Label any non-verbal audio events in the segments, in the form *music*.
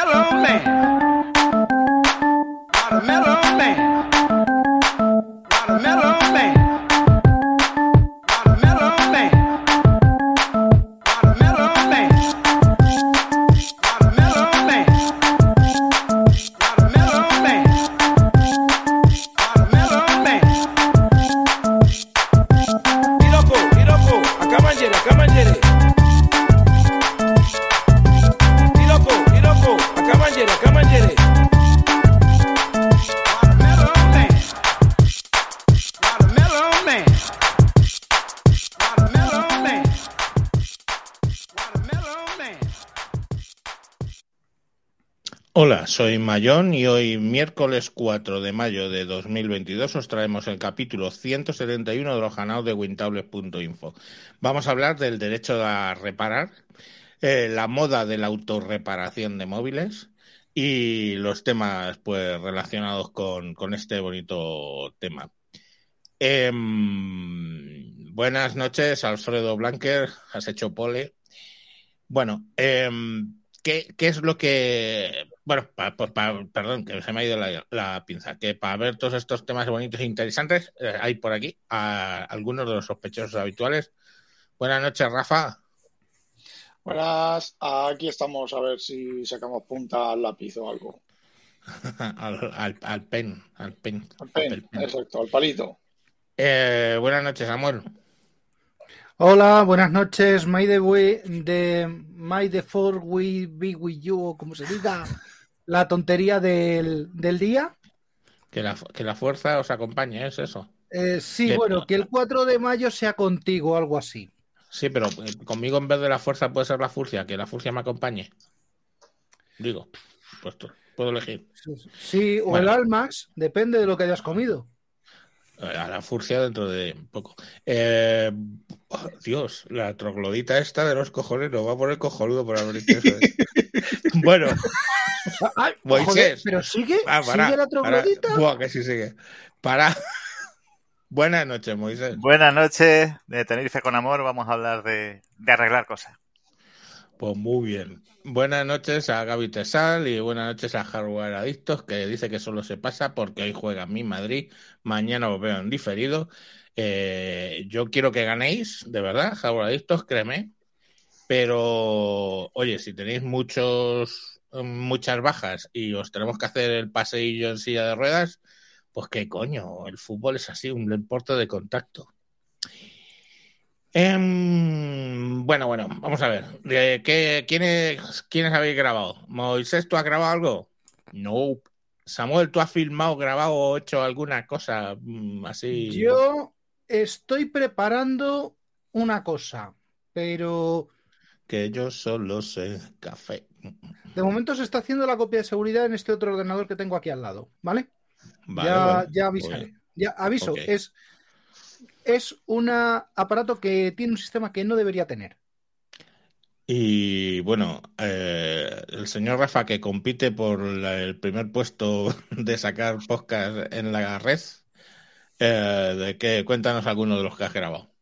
Hello. Soy Mayón y hoy, miércoles 4 de mayo de 2022, os traemos el capítulo 171 de los canales de Wintables.info. Vamos a hablar del derecho a reparar, eh, la moda de la autorreparación de móviles y los temas pues relacionados con, con este bonito tema. Em, buenas noches, Alfredo Blanquer, has hecho pole. Bueno, em, ¿qué, qué es lo que... Bueno, pa- pa- pa- perdón, que se me ha ido la, la pinza. Que para ver todos estos temas bonitos e interesantes, eh, hay por aquí a algunos de los sospechosos habituales. Buenas noches, Rafa. Buenas, aquí estamos a ver si sacamos punta al lápiz o algo. *laughs* al, al, al pen, al pen. Al pen, al pen. exacto, al palito. Eh, buenas noches, Samuel. Hola, buenas noches. May the, way, the, may the four we be with you, o como se diga, *laughs* la tontería del, del día. Que la, que la fuerza os acompañe, ¿es eso? Eh, sí, bueno, que el 4 de mayo sea contigo, algo así. Sí, pero eh, conmigo en vez de la fuerza puede ser la furcia, que la furcia me acompañe. Digo, pues puedo elegir. Sí, o Bueno. el Almax, depende de lo que hayas comido. Eh, A la furcia dentro de poco. Eh, oh, Dios, la troglodita esta de los cojones nos va a poner cojonudo por dicho eso. *laughs* bueno, Ay, *laughs* Moisés. joder, pero sigue, ah, para, sigue la troglodita. Buah, que sí sigue. Para. *laughs* Buenas noches, Moisés. Buenas noches, de Tenerife con Amor, vamos a hablar de, de arreglar cosas. Pues muy bien. Buenas noches a Gaby Tesal y buenas noches a Hardware Adictos, que dice que solo se pasa porque hoy juega mi Madrid, mañana os veo en diferido. Eh, yo quiero que ganéis, de verdad, Hardware Adictos, créeme. Pero, oye, si tenéis muchos, muchas bajas y os tenemos que hacer el paseillo en silla de ruedas, pues qué coño, el fútbol es así, un deporte de contacto. Em, bueno, bueno, vamos a ver. Eh, ¿qué- quiénes, ¿Quiénes habéis grabado? Moisés, ¿tú has grabado algo? No. Samuel, ¿tú has filmado, grabado o hecho alguna cosa mm, así? Yo estoy preparando una cosa, pero Que yo solo sé café. De momento se está haciendo la copia de seguridad en este otro ordenador que tengo aquí al lado, ¿vale? Vale, ya, vale. ya avisaré. Ya aviso, es, es un aparato que tiene un sistema que no debería tener. Y bueno, eh, el señor Rafa que compite por la- el primer puesto *laughs* de sacar podcast en la red, eh, de que cuéntanos alguno de los que has grabado.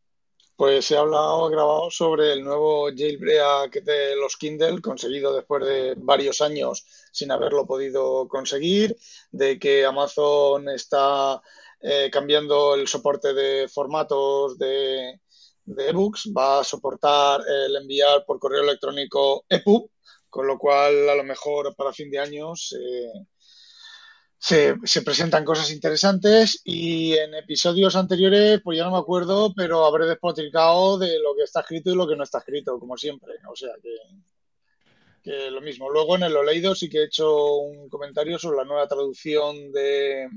Pues he hablado, grabado sobre el nuevo jailbreak de los Kindle, conseguido después de varios años sin haberlo podido conseguir, de que Amazon está eh, cambiando el soporte de formatos de, de ebooks, va a soportar el enviar por correo electrónico EPUB, con lo cual a lo mejor para fin de año se, se, se presentan cosas interesantes y en episodios anteriores, pues ya no me acuerdo, pero habré despotricado de lo que está escrito y lo que no está escrito, como siempre. O sea que, que lo mismo. Luego en el lo leído sí que he hecho un comentario sobre la nueva traducción de,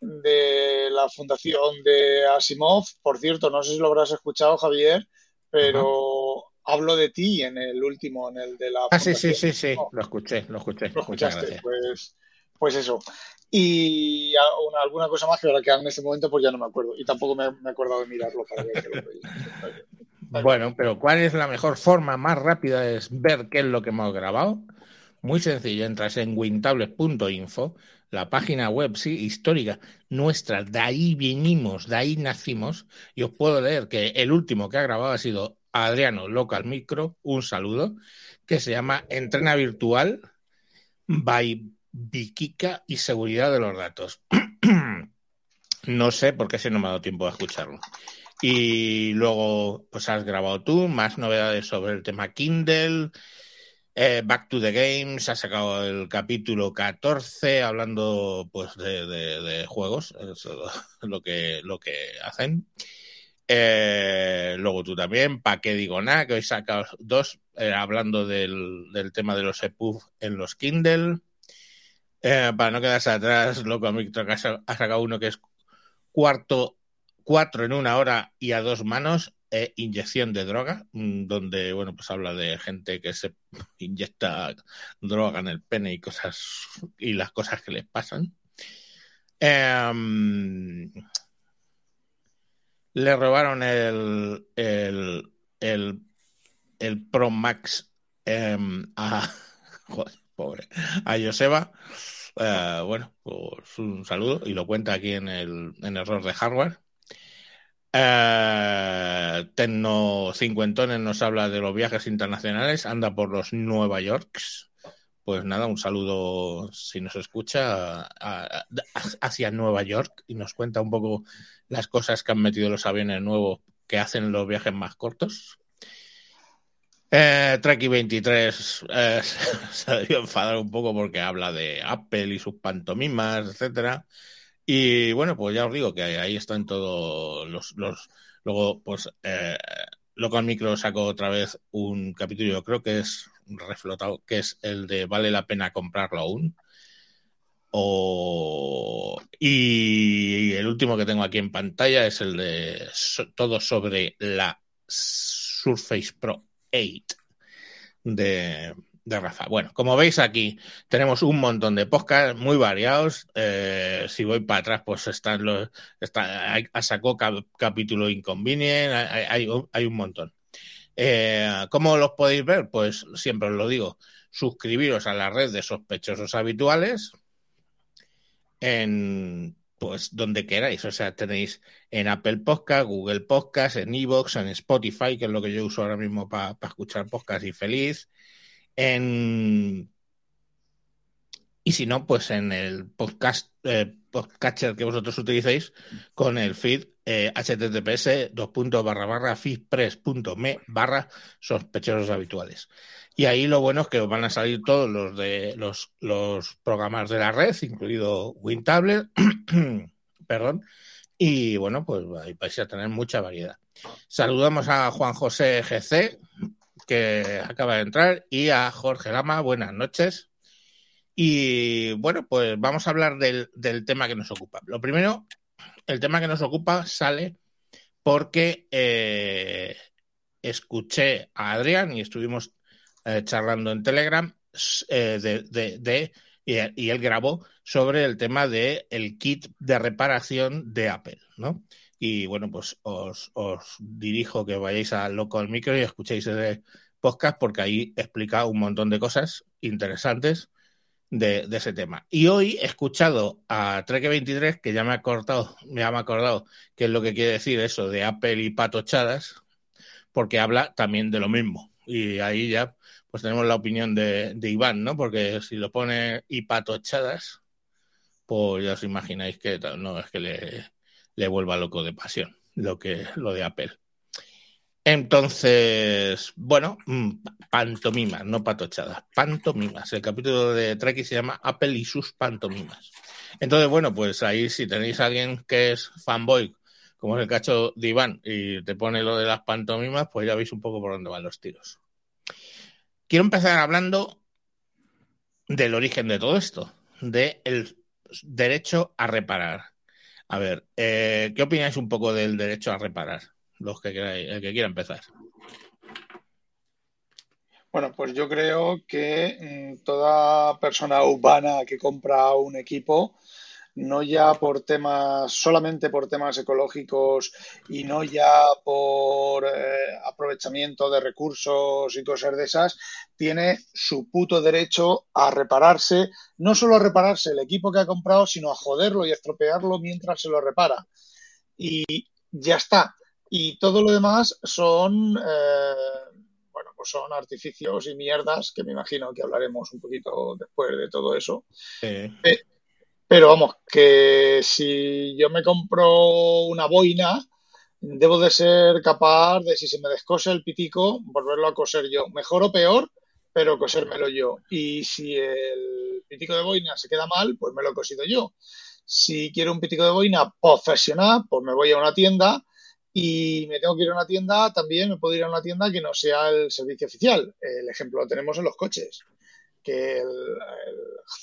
de la fundación de Asimov. Por cierto, no sé si lo habrás escuchado, Javier, pero hablo de ti en el último, en el de la Ah, sí, sí, sí, sí, lo escuché, lo escuché. Lo escuchaste, pues, pues eso. Y alguna cosa más que ahora que en este momento pues ya no me acuerdo. Y tampoco me, he acordado de mirarlo para ver que lo. *laughs* Bueno, pero ¿cuál es la mejor forma más rápida de ver qué es lo que hemos grabado? Muy sencillo, entras en wintables.info, la página web, sí, histórica nuestra, de ahí venimos, de ahí nacimos, y os puedo leer que el último que ha grabado ha sido Adriano Local Micro, un saludo, que se llama Entrena Virtual, by Vikika y seguridad de los datos. *clears throat* no sé por qué si no me ha dado tiempo de escucharlo. Y luego, pues has grabado tú más novedades sobre el tema Kindle. Eh, Back to the Games ha sacado el capítulo 14 hablando pues de, juegos, eso es *laughs* lo que, lo que hacen. Eh, luego tú también, ¿para qué digo nada? Que hoy sacas dos eh, hablando del, del, tema de los EPUB en los Kindle. Eh, para no quedarse atrás, Loco Micro ha sacado uno que es cuarto, cuatro en una hora y a dos manos, eh, inyección de droga, mm, donde, bueno, pues habla de gente que se *laughs* inyecta droga en el pene y cosas, y las cosas que les pasan. Eh, le robaron el, el, el, el Pro Max eh, a, *laughs* pobre, a Joseba. Uh, bueno, pues un saludo y lo cuenta aquí en el en error de hardware. Uh, Tecno Cincuentones nos habla de los viajes internacionales, anda por los Nueva Yorks. Pues nada, un saludo si nos escucha hacia Nueva York y nos cuenta un poco las cosas que han metido los aviones nuevos que hacen los viajes más cortos. Eh, Treki 23 eh, *laughs* se ha enfadar un poco porque habla de Apple y sus pantomimas, etcétera. Y bueno, pues ya os digo que ahí están todos los, luego pues eh, Local Micro sacó otra vez un capítulo, yo creo que es reflotado, que es el de vale la pena comprarlo aún. O... Y el último que tengo aquí en pantalla es el de todo sobre la Surface Pro 8 de, de, Rafa. Bueno, como veis aquí tenemos un montón de podcasts muy variados. Eh, si voy para atrás, pues están los, está, hay, sacó cap, capítulo Inconvenient, hay un montón. Eh, ¿Cómo los podéis ver? Pues siempre os lo digo, suscribiros a la red de sospechosos habituales en pues donde queráis. O sea, tenéis en Apple Podcast, Google Podcast, en Evox, en Spotify, que es lo que yo uso ahora mismo para pa escuchar podcast y feliz. Y si no, pues en el podcast eh, podcatcher que vosotros utilicéis con el feed eh, https dos puntos barra barra feedpress.me barra sospechosos habituales. Y ahí lo bueno es que van a salir todos los de los, los programas de la red, incluido WinTablet, *clears throat* perdón, y bueno, pues ahí vais a tener mucha variedad. Saludamos a Juan José GC, que acaba de entrar, y a Jorge Lama, buenas noches. Y bueno, pues vamos a hablar del, del tema que nos ocupa. Lo primero, el tema que nos ocupa sale porque eh, escuché a Adrián y estuvimos eh, charlando en Telegram eh, y, él grabó sobre el tema de el kit de reparación de Apple, ¿no? Y bueno, pues os, os dirijo que vayáis a Local Micro y escuchéis ese podcast porque ahí explica un montón de cosas interesantes de, ese tema. Y hoy he escuchado a Trek 23 que ya me ha cortado, me ha acordado qué es lo que quiere decir eso de Apple y patochadas, porque habla también de lo mismo. Y ahí ya pues tenemos la opinión de, de Iván, ¿no? Porque si lo pone y patochadas, pues ya os imagináis que no es que le, le vuelva loco de pasión lo que lo de Apple. Entonces, bueno, mm, pantomimas, no patochadas, pantomimas. El capítulo de Treki se llama Apple y sus pantomimas. Entonces, bueno, pues ahí si tenéis a alguien que es fanboy, como es el cacho de Iván, y te pone lo de las pantomimas, pues ya veis un poco por dónde van los tiros. Quiero empezar hablando del origen de todo esto, del de derecho a reparar. A ver, eh, ¿qué opináis un poco del derecho a reparar? Los que queráis, el que quiera empezar. Bueno, pues yo creo que mmm, toda persona urbana que compra un equipo no ya por temas, solamente por temas ecológicos y no ya por eh, aprovechamiento de recursos y cosas de esas, tiene su puto derecho a repararse, no solo a repararse el equipo que ha comprado, sino a joderlo y a estropearlo mientras se lo repara. Y ya está. Y todo lo demás son, eh, bueno, pues son artificios y mierdas que me imagino que hablaremos un poquito después de todo eso. Pero vamos, que si yo me compro una boina, debo de ser capaz de, si se me descose el pitico, volverlo a coser yo. Mejor o peor, pero cosérmelo yo. Y si el pitico de boina se queda mal, pues me lo he cosido yo. Si quiero un pitico de boina profesional, pues me voy a una tienda y me tengo que ir a una tienda, también me puedo ir a una tienda que no sea el servicio oficial. El ejemplo lo tenemos en los coches que el, el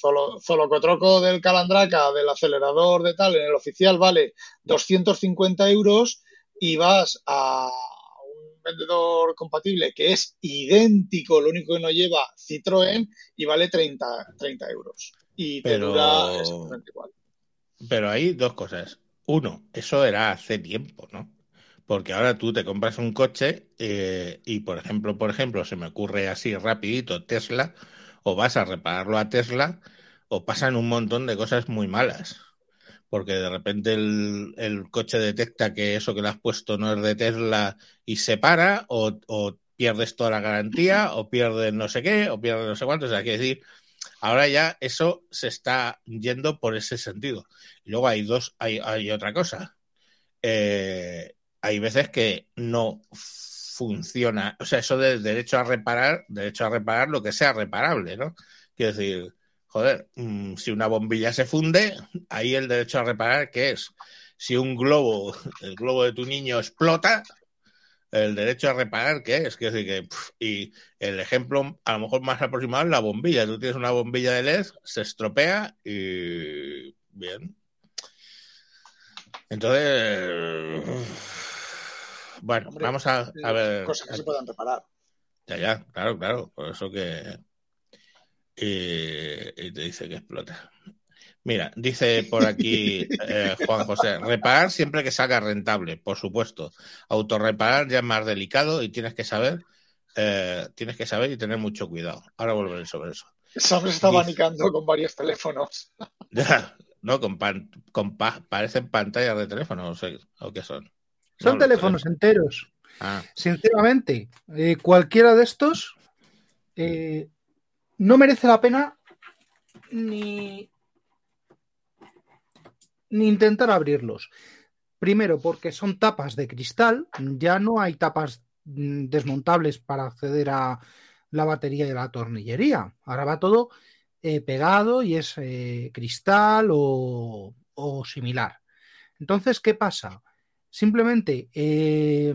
zolo- zolocotroco del calandraca, del acelerador de tal, en el oficial vale 250 euros y vas a un vendedor compatible que es idéntico, lo único que no lleva Citroën y vale 30, 30 euros. Y te Pero- dura exactamente igual. Pero hay dos cosas. Uno, eso era hace tiempo, ¿no? Porque ahora tú te compras un coche eh, y, por ejemplo, por ejemplo, se me ocurre así rapidito Tesla, o vas a repararlo a Tesla, o pasan un montón de cosas muy malas. Porque de repente el, coche detecta que eso que le has puesto no es de Tesla y se para, o, pierdes toda la garantía, o pierdes no sé qué, o pierdes no sé cuánto. O sea, quiere decir, ahora ya eso se está yendo por ese sentido. Luego hay dos, hay, hay otra cosa. Eh, hay veces que no funciona, o sea, eso del derecho a reparar, derecho a reparar lo que sea reparable, ¿no? Quiero decir, joder, mm, si una bombilla se funde, ahí el derecho a reparar, ¿qué es? Si un globo, *laughs* el globo de tu niño explota, el derecho a reparar, ¿qué es? Quiero decir que, y el ejemplo a lo mejor más aproximado es la bombilla. Tú tienes una bombilla de LED, se estropea y bien. Entonces, bueno, Hombre, vamos a, a ver. Cosas que se puedan reparar. Ya, ya, claro, claro. Por eso que. Y, y te dice que explota. Mira, dice por aquí *laughs* eh, Juan José, reparar siempre que salga rentable, por supuesto. Autorreparar ya es más delicado y tienes que saber, eh, tienes que saber y tener mucho cuidado. Ahora volveré sobre eso. Sam está abanicando con varios teléfonos. *laughs* Ya, no, con, pan- con pa- parecen pantallas de teléfono, o, sea, ¿o qué son? Son No, teléfonos enteros. Ah, Sinceramente, eh, cualquiera de estos eh, no merece la pena ni, ni intentar abrirlos. Primero, porque son tapas de cristal, ya no hay tapas mm, desmontables para acceder a la batería de la tornillería. Ahora va todo eh, pegado y es eh, cristal o, o similar. Entonces, ¿qué pasa? Simplemente eh,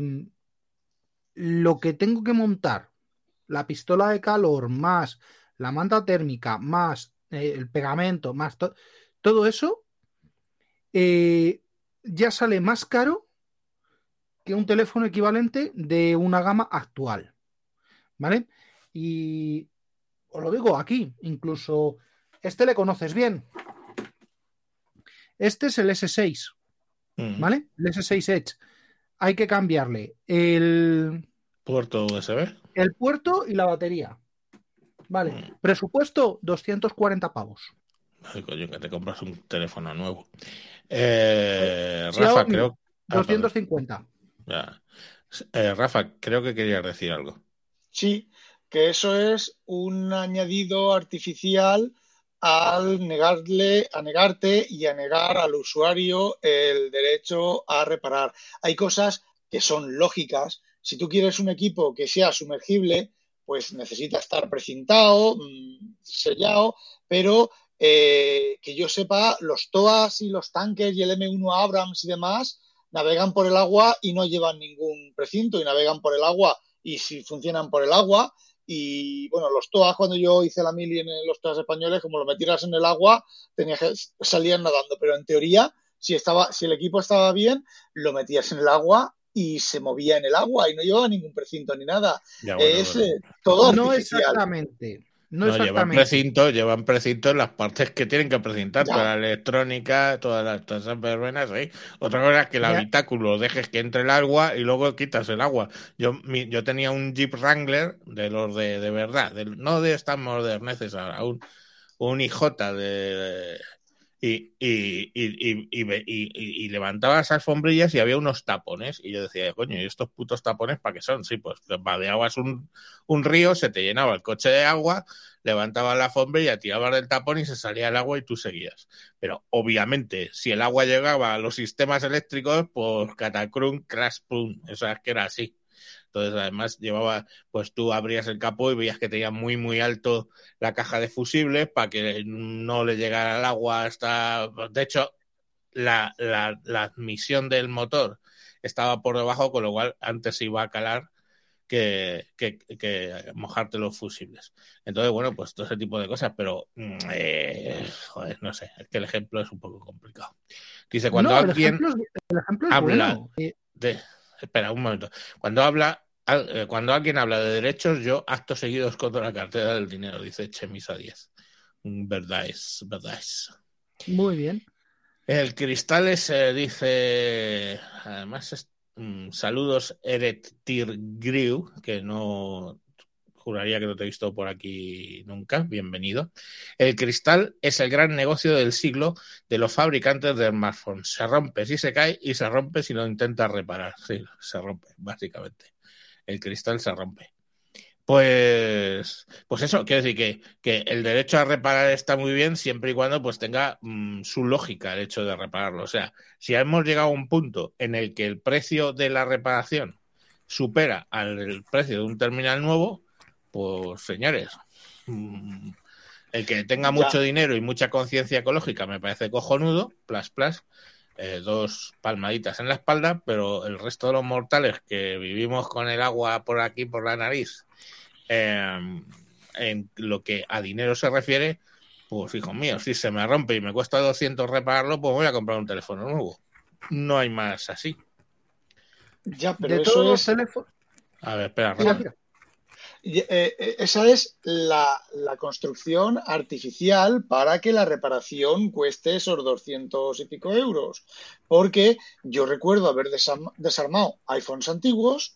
lo que tengo que montar, la pistola de calor, más la manta térmica, más eh, el pegamento, más to- todo eso, eh, ya sale más caro que un teléfono equivalente de una gama actual. ¿Vale? Y os lo digo aquí, incluso este le conoces bien. Este es el S6. Mm, ¿Vale? El S6 Edge. Hay que cambiarle el, Puerto USB. el puerto y la batería. Vale. Mm. Presupuesto 240 pavos. Ay, coño, que te compras un teléfono nuevo. Eh, Xiaomi, Rafa, creo. ah, perdón, 250. ya. Eh, Rafa, creo que querías decir algo. Sí, que eso es un añadido artificial al negarle, a negarte y a negar al usuario el derecho a reparar. Hay cosas que son lógicas. Si tú quieres un equipo que sea sumergible, pues necesita estar precintado, mm, sellado, pero eh, que yo sepa, los TOAS y los tanques y el M1 Abrams y demás navegan por el agua y no llevan ningún precinto y navegan por el agua y si funcionan por el agua. Y bueno, los TOAS, cuando yo hice la mili en los TOAS españoles, como lo metieras en el agua, tenías que salían nadando. Pero en teoría, si estaba, si el equipo estaba bien, lo metías en el agua y se movía en el agua y no llevaba ningún precinto ni nada. Ya, bueno, es bueno. eh, todo No artificial. exactamente. No, No, llevan precinto, llevan precinto en las partes que tienen que precintar, Ya. toda la electrónica, todas las todas esas verbenas ahí. Otra cosa es que el Ya. habitáculo lo dejes que entre el agua y luego quitas el agua. Yo, mi- yo tenía un Jeep Wrangler de los de, de verdad, no de estas moderneces ahora, un, un IJ de, y, y, y, y, levantaba las alfombrillas y había unos tapones. Y yo decía, coño, ¿y estos putos tapones para qué son? Sí, pues vadeabas un, un río, se te llenaba el coche de agua, levantabas la alfombrilla, tirabas del tapón y se salía el agua y tú seguías. Pero obviamente, si el agua llegaba a los sistemas eléctricos, pues catacrum, crash, pum. Eso es que era así. Entonces, además, llevaba, pues tú abrías el capó y veías que tenía muy, muy alto la caja de fusibles para que no le llegara el agua hasta. De hecho, la, la, la admisión del motor estaba por debajo, con lo cual antes iba a calar que, que, que, mojarte los fusibles. Entonces, bueno, pues todo ese tipo de cosas, pero mm, eh, joder, no sé, es que el ejemplo es un poco complicado. Dice, cuando No, el alguien ejemplo el ejemplo habla bueno. Eh, de... Espera, un momento. Cuando habla, eh, cuando alguien habla de derechos, yo acto seguido escondo la cartera del dinero, dice Chemisa 10. Mm, Verdad es, verdad es. Muy bien. El Cristales eh, dice, además, es- mm, saludos Eret Tirgriu, que no juraría que no te he visto por aquí nunca, bienvenido. El cristal es el gran negocio del siglo de los fabricantes de smartphones. Se rompe si se cae y se rompe si lo intentas reparar. Sí, se rompe, básicamente. El cristal se rompe. Pues, pues eso, quiero decir que, que el derecho a reparar está muy bien siempre y cuando pues tenga mm, su lógica el hecho de repararlo. O sea, si hemos llegado a un punto en el que el precio de la reparación supera al precio de un terminal nuevo, pues señores, mm, el que tenga Ya. mucho dinero y mucha conciencia ecológica me parece cojonudo, plas, plas, eh, dos palmaditas en la espalda, pero el resto de los mortales que vivimos con el agua por aquí, por la nariz, eh, en lo que a dinero se refiere, pues hijo mío, si se me rompe y me cuesta 200 repararlo, pues voy a comprar un teléfono nuevo. No hay más así. Ya, pero de eso todos los es, teléfonos. A ver, espera, Mira, Rafa. mira. y, eh, eh, esa es la, construcción artificial para que la reparación cueste esos 200 y pico euros. Porque yo recuerdo haber desarm- desarmado iPhones antiguos,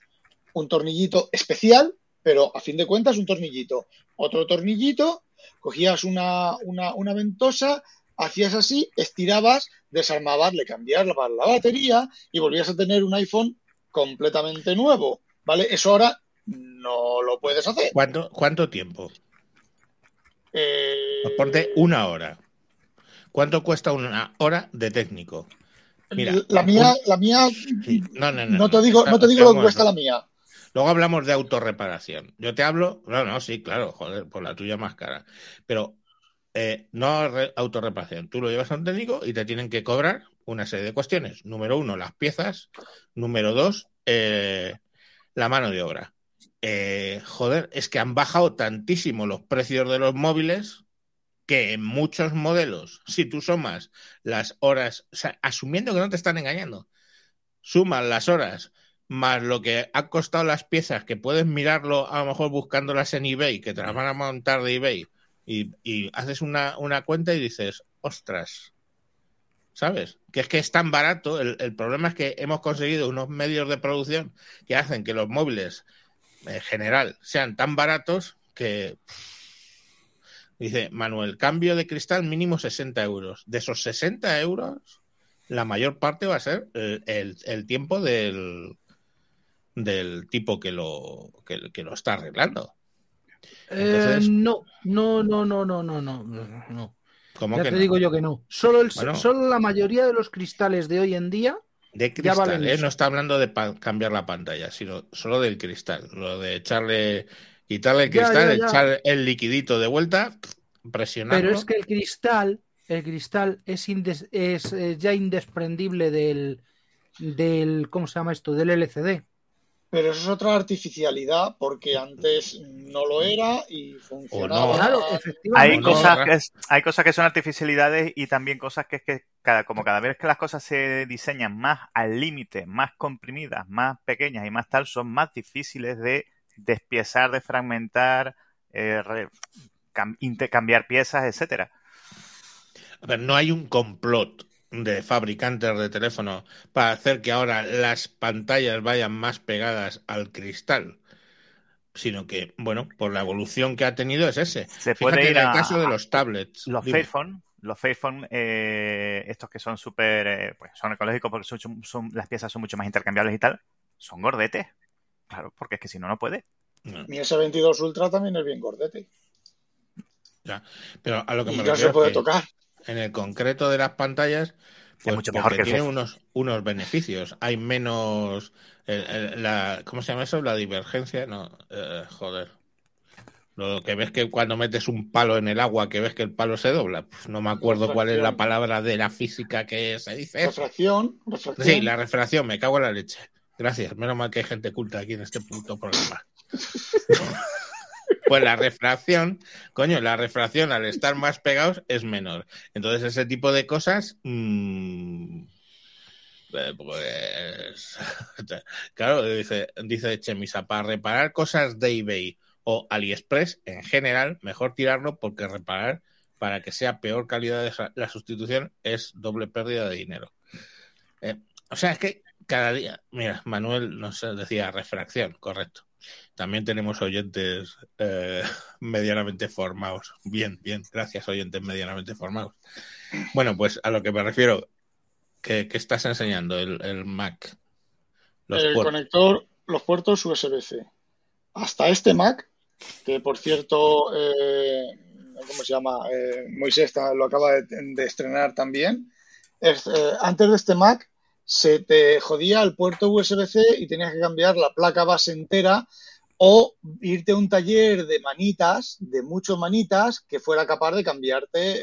un tornillito especial, pero a fin de cuentas un tornillito. Otro tornillito, cogías una, una, una ventosa, hacías así, estirabas, desarmabas, le cambiabas la, la batería y volvías a tener un iPhone completamente nuevo. ¿Vale? Eso ahora no lo puedes hacer. ¿Cuánto, ¿Cuánto tiempo? Eh, Pues ponte una hora. ¿Cuánto cuesta una hora de técnico? Mira, la mía, un- la mía, Sí, no, no, no. no te digo, está- no te digo lo que cuesta la mía. Luego hablamos de autorreparación. Yo te hablo, no, no, sí, claro, joder, por la tuya más cara. Pero eh, no re- autorreparación. Tú lo llevas a un técnico y te tienen que cobrar una serie de cuestiones. Número uno, las piezas. Número dos, eh, la mano de obra. Eh, joder, es que han bajado tantísimo los precios de los móviles que en muchos modelos, si tú sumas las horas, o sea, asumiendo que no te están engañando, sumas las horas más lo que han costado las piezas, que puedes mirarlo a lo mejor buscándolas en eBay, que te las van a montar de eBay, y, haces una, una cuenta y dices, ostras, ¿sabes? Que es que es tan barato, el problema es que hemos conseguido unos medios de producción que hacen que los móviles en general sean tan baratos que... Dice Manuel, cambio de cristal mínimo 60 euros. De esos 60 euros, la mayor parte va a ser el, el- el tiempo del, del tipo que lo, que, que lo está arreglando. Entonces- Eh, no, no, no, no, no, no, no, no, no. ¿Cómo Ya que te no? digo yo que no. Solo, el, Bueno. solo la mayoría de los cristales de hoy en día, De cristal, ¿eh? No está hablando de cambiar la pantalla, sino solo del cristal. Lo de echarle, quitarle el cristal, ya, ya. echar el liquidito de vuelta, presionarlo. pero es que el cristal, el cristal es, indes- es eh, ya indescendible del, del, ¿cómo se llama esto? Del LCD. Pero eso es otra artificialidad porque antes no lo era y funcionaba. Claro, Hay cosas, que es- hay cosas que son artificialidades y también cosas que es que cada, como cada vez que las cosas se diseñan más al límite, más comprimidas, más pequeñas y más tal, son más difíciles de despiezar, de fragmentar, eh, re- cam- intercambiar piezas, etcétera. A ver, no hay un complot de fabricantes de teléfonos para hacer que ahora las pantallas vayan más pegadas al cristal, sino que, bueno, por la evolución que ha tenido es ese. Se Fíjate puede ir en el a, caso de los tablets. los Dime. Fairphone, los Fairphone, eh, estos que son súper, eh, pues son ecológicos porque son, son- las piezas son mucho más intercambiables y tal, son gordetes. Claro, porque es que si no, no puede. No, Mi S22 Ultra también es bien gordete. ya. Pero a lo que Y me no refiero se puede es que tocar. En el concreto de las pantallas, pues mucho mejor porque que tiene unos, unos beneficios. Hay menos, el- el- la, ¿cómo se llama eso? La divergencia, no, eh, joder. Lo que ves que cuando metes un palo en el agua, que ves que el palo se dobla. Pues no me acuerdo cuál es la palabra de la física que se dice. refracción. Sí, la refracción, me cago en la leche. Gracias, menos mal que hay gente culta aquí en este puto programa. *laughs* Pues la refracción, coño, la refracción al estar más pegados es menor. Entonces ese tipo de cosas, mm, eh, pues, *laughs* claro, dice, dice Chemisa, para reparar cosas de eBay o AliExpress, en general, mejor tirarlo porque reparar para que sea peor calidad de la sustitución es doble pérdida de dinero. Eh, o sea, es que cada día, mira, Manuel nos decía refracción, correcto. También tenemos oyentes eh, *laughs* medianamente formados. Bien, bien, gracias, oyentes medianamente formados. Bueno, pues a lo que me refiero, ¿qué, qué estás enseñando? El, el Mac. Los el puertos. conector, los puertos USB-C. Hasta este Mac, que por cierto, eh, ¿cómo se llama? Eh, Moisés lo acaba de, de estrenar también. Es, eh, antes de este Mac se te jodía el puerto USB-C y tenías que cambiar la placa base entera o irte a un taller de manitas, de muchos manitas, que fuera capaz de cambiarte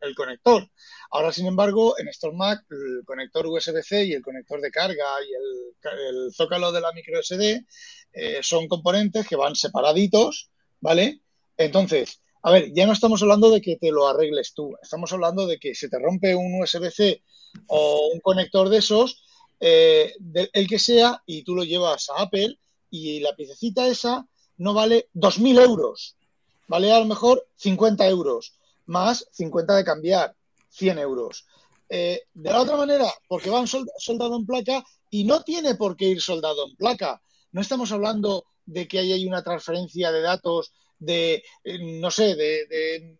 el, conector. Ahora, sin embargo, en estos Mac, el conector USB-C y el conector de carga y el, zócalo de la micro SD eh, son componentes que van separaditos, ¿vale? Entonces, a ver, ya no estamos hablando de que te lo arregles tú, estamos hablando de que se te rompe un USB-C o un conector de esos, eh, el que sea, y tú lo llevas a Apple y la piececita esa no vale 2.000 euros, vale a lo mejor 50 euros, más 50 de cambiar, 100 euros. Eh, de la otra manera, porque van sol- soldado en placa y no tiene por qué ir soldado en placa. No estamos hablando de que ahí hay una transferencia de datos de, eh, no sé, de, de-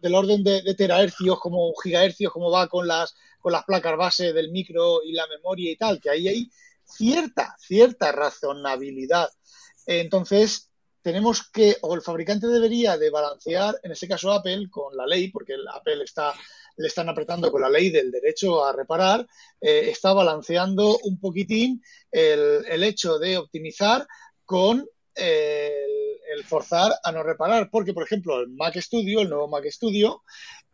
del, orden de, de terahercios como gigahercios, como va con las, con las placas base del micro y la memoria y tal, que ahí hay cierta, cierta razonabilidad. Entonces, tenemos que, o el fabricante debería de balancear, en este caso Apple, con la ley, porque el Apple está, le están apretando con la ley del derecho a reparar, eh, está balanceando un poquitín el, el hecho de optimizar con el, el forzar a no reparar. Porque, por ejemplo, el Mac Studio, el nuevo Mac Studio,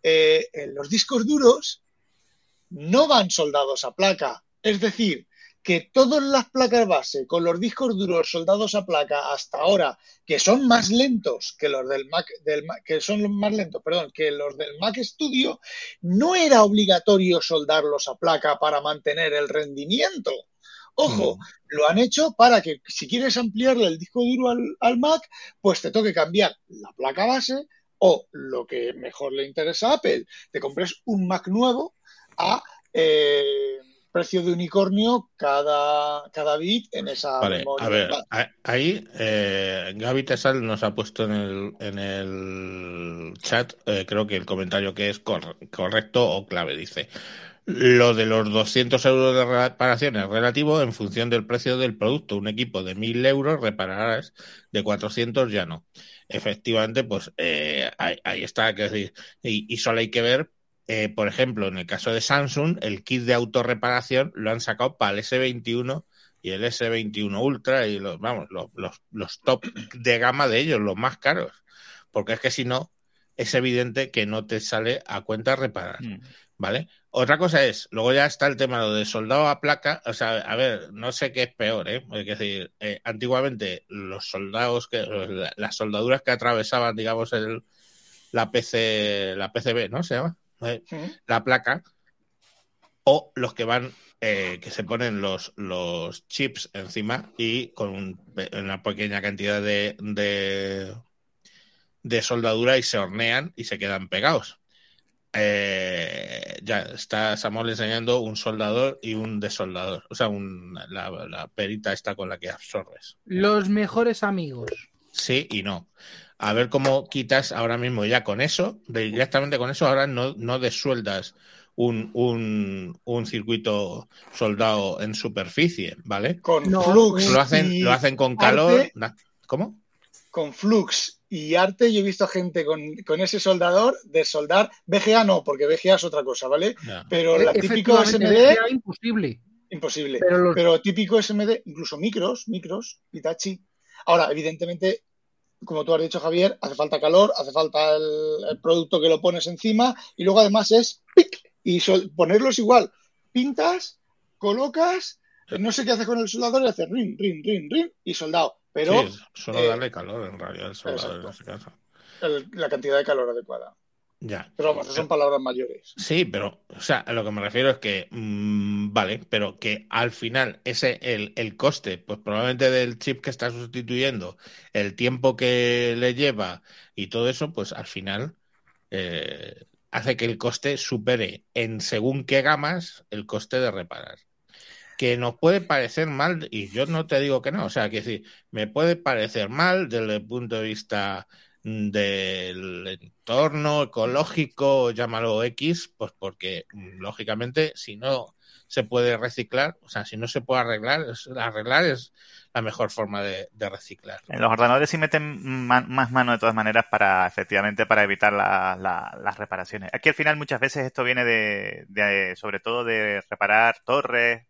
eh, los discos duros no van soldados a placa. Es decir, que todas las placas base con los discos duros soldados a placa hasta ahora, que son más lentos que los del Mac, del que son más lentos, perdón, que los del Mac Studio, no era obligatorio soldarlos a placa para mantener el rendimiento. Ojo, lo han hecho para que si quieres ampliarle el disco duro al, al Mac, pues te toque cambiar la placa base o lo que mejor le interesa a Apple, te compres un Mac nuevo a eh, precio de unicornio cada, cada bit en esa Vale, memoria. a ver, ahí eh, Gaby Tesal nos ha puesto en el, en el chat, eh, creo que el comentario que es cor- correcto o clave, dice. Lo de los 200 euros de reparación es relativo en función del precio del producto. Un equipo de 1000 euros repararás, de 400 ya no. Efectivamente, pues eh, ahí, está, que y, solo hay que ver, eh, por ejemplo, en el caso de Samsung, el kit de autorreparación lo han sacado para el S21 y el S21 Ultra y los, vamos, los, los, los top de gama de ellos, los más caros. Porque es que si no, es evidente que no te sale a cuenta reparar. Mm. ¿Vale? Otra cosa es, luego ya está el tema de soldado a placa, o sea, a ver, no sé qué es peor, ¿eh? Es decir, eh, antiguamente los soldados, que la- las soldaduras que atravesaban, digamos, el, la PC, la PCB, ¿no? Se llama, Eh, la placa, o los que van, eh, que se ponen los, los chips encima y con un una pequeña cantidad de, de, de soldadura y se hornean y se quedan pegados. Eh, ya está Samuel enseñando un soldador y un desoldador. O sea, un- la, la perita está con la que absorbes. Los mejores amigos. Sí y no. a ver cómo quitas ahora mismo ya con eso, directamente con eso, ahora no, no desueldas un, un, un circuito soldado en superficie, ¿vale? Con No, flux. Lo hacen, lo hacen con calor. arte, na- ¿Cómo? Con flux y arte, yo he visto gente con, con ese soldador de soldar. VGA no, porque VGA es otra cosa, ¿vale? Pero la E- típico SMD, imposible. imposible. Pero los- Pero típico SMD, incluso micros, micros, Hitachi. Ahora, evidentemente, como tú has dicho, Javier, hace falta calor, hace falta el, el producto que lo pones encima y luego además es ¡pic! y sol- ponerlos igual. Pintas, colocas, no sé qué haces con el soldador y haces rin, rin, rin, rin y soldado. Pero Sí, solo eh, darle calor en realidad ese caso. el- la cantidad de calor adecuada. Ya. Pero vamos, son palabras mayores. Sí, pero, o sea, a lo que me refiero es que, mm, vale, pero que al final ese, el, el coste, pues probablemente del chip que está sustituyendo, el tiempo que le lleva y todo eso, pues al final eh, hace que el coste supere en según qué gamas el coste de reparar. Que nos puede parecer mal, y yo no te digo que no, o sea, que sí, me puede parecer mal desde el punto de vista mm, del entorno ecológico, llámalo X, pues porque mm, lógicamente si no se puede reciclar, o sea, si no se puede arreglar, arreglar es la mejor forma de, reciclar. En los ordenadores sí meten más mano de todas maneras para, efectivamente, para evitar la- la- las reparaciones. Aquí al final muchas veces esto viene de, de, sobre todo de reparar torres,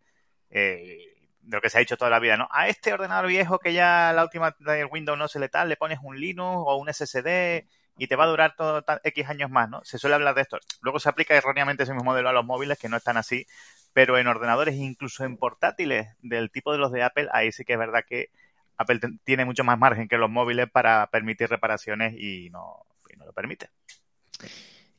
de lo que se ha dicho toda la vida, ¿no? A este ordenador viejo que ya la última del Windows no se le tal, le pones un Linux o un SSD y te va a durar todo X años más, ¿no? Se suele hablar de esto. Luego se aplica erróneamente ese mismo modelo a los móviles que no están así, pero en ordenadores, incluso en portátiles del tipo de los de Apple, ahí sí que es verdad que Apple tiene mucho más margen que los móviles para permitir reparaciones y no lo permite.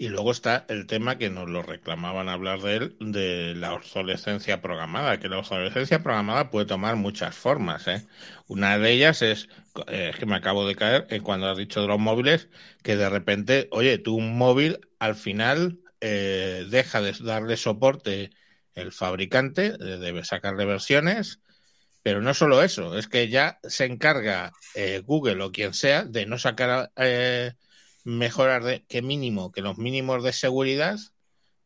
Y luego está el tema que nos lo reclamaban hablar de él, de la obsolescencia programada, que la obsolescencia programada puede tomar muchas formas. ¿eh? Una de ellas es, eh, es que me acabo de caer en cuando has dicho de los móviles, que de repente, oye, tú un móvil al final eh, deja de darle soporte el fabricante, eh, debe sacarle versiones, pero no solo eso, es que ya se encarga eh, Google o quien sea de no sacar eh, mejoras de que mínimo, que los mínimos de seguridad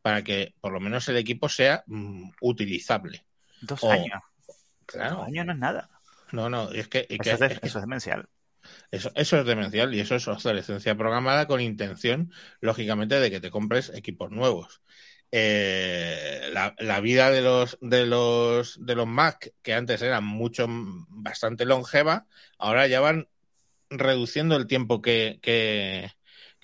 para que por lo menos el equipo sea mm, utilizable. Dos O- años. Claro. Dos años no es nada. No, no, es que, y que- Eso es, es que eso es demencial. eso, eso es demencial y eso es obsolescencia programada con intención, lógicamente, de que te compres equipos nuevos. Eh, la, la vida de los, de los de los Mac, que antes eran mucho, bastante longeva, ahora ya van reduciendo el tiempo que, que,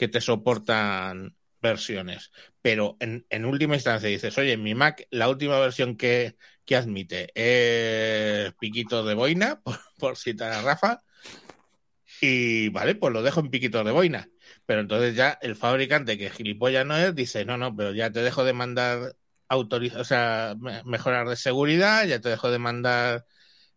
que te soportan versiones. Pero en, en última instancia dices, oye, mi Mac, la última versión que, que admite es piquito de boina, *laughs* por, por citar a Rafa, y vale, pues lo dejo en piquito de boina. Pero entonces ya el fabricante, que gilipollas no es, dice, no, no, pero ya te dejo de mandar autoriza o sea, me- mejoras de seguridad, ya te dejo de mandar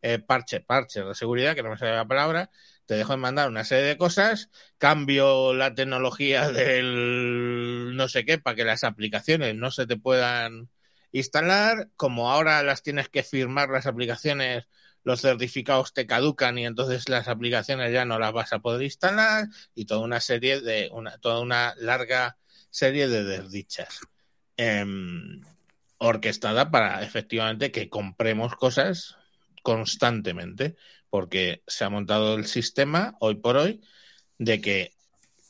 eh, parche, parche de seguridad, que no me sale la palabra, te dejo de mandar una serie de cosas, cambio la tecnología *laughs* del no sé qué para que las aplicaciones no se te puedan instalar, como ahora las tienes que firmar las aplicaciones, los certificados te caducan y entonces las aplicaciones ya no las vas a poder instalar y toda una serie de una toda una larga serie de desdichas em, orquestada para efectivamente que compremos cosas constantemente porque se ha montado el sistema hoy por hoy de que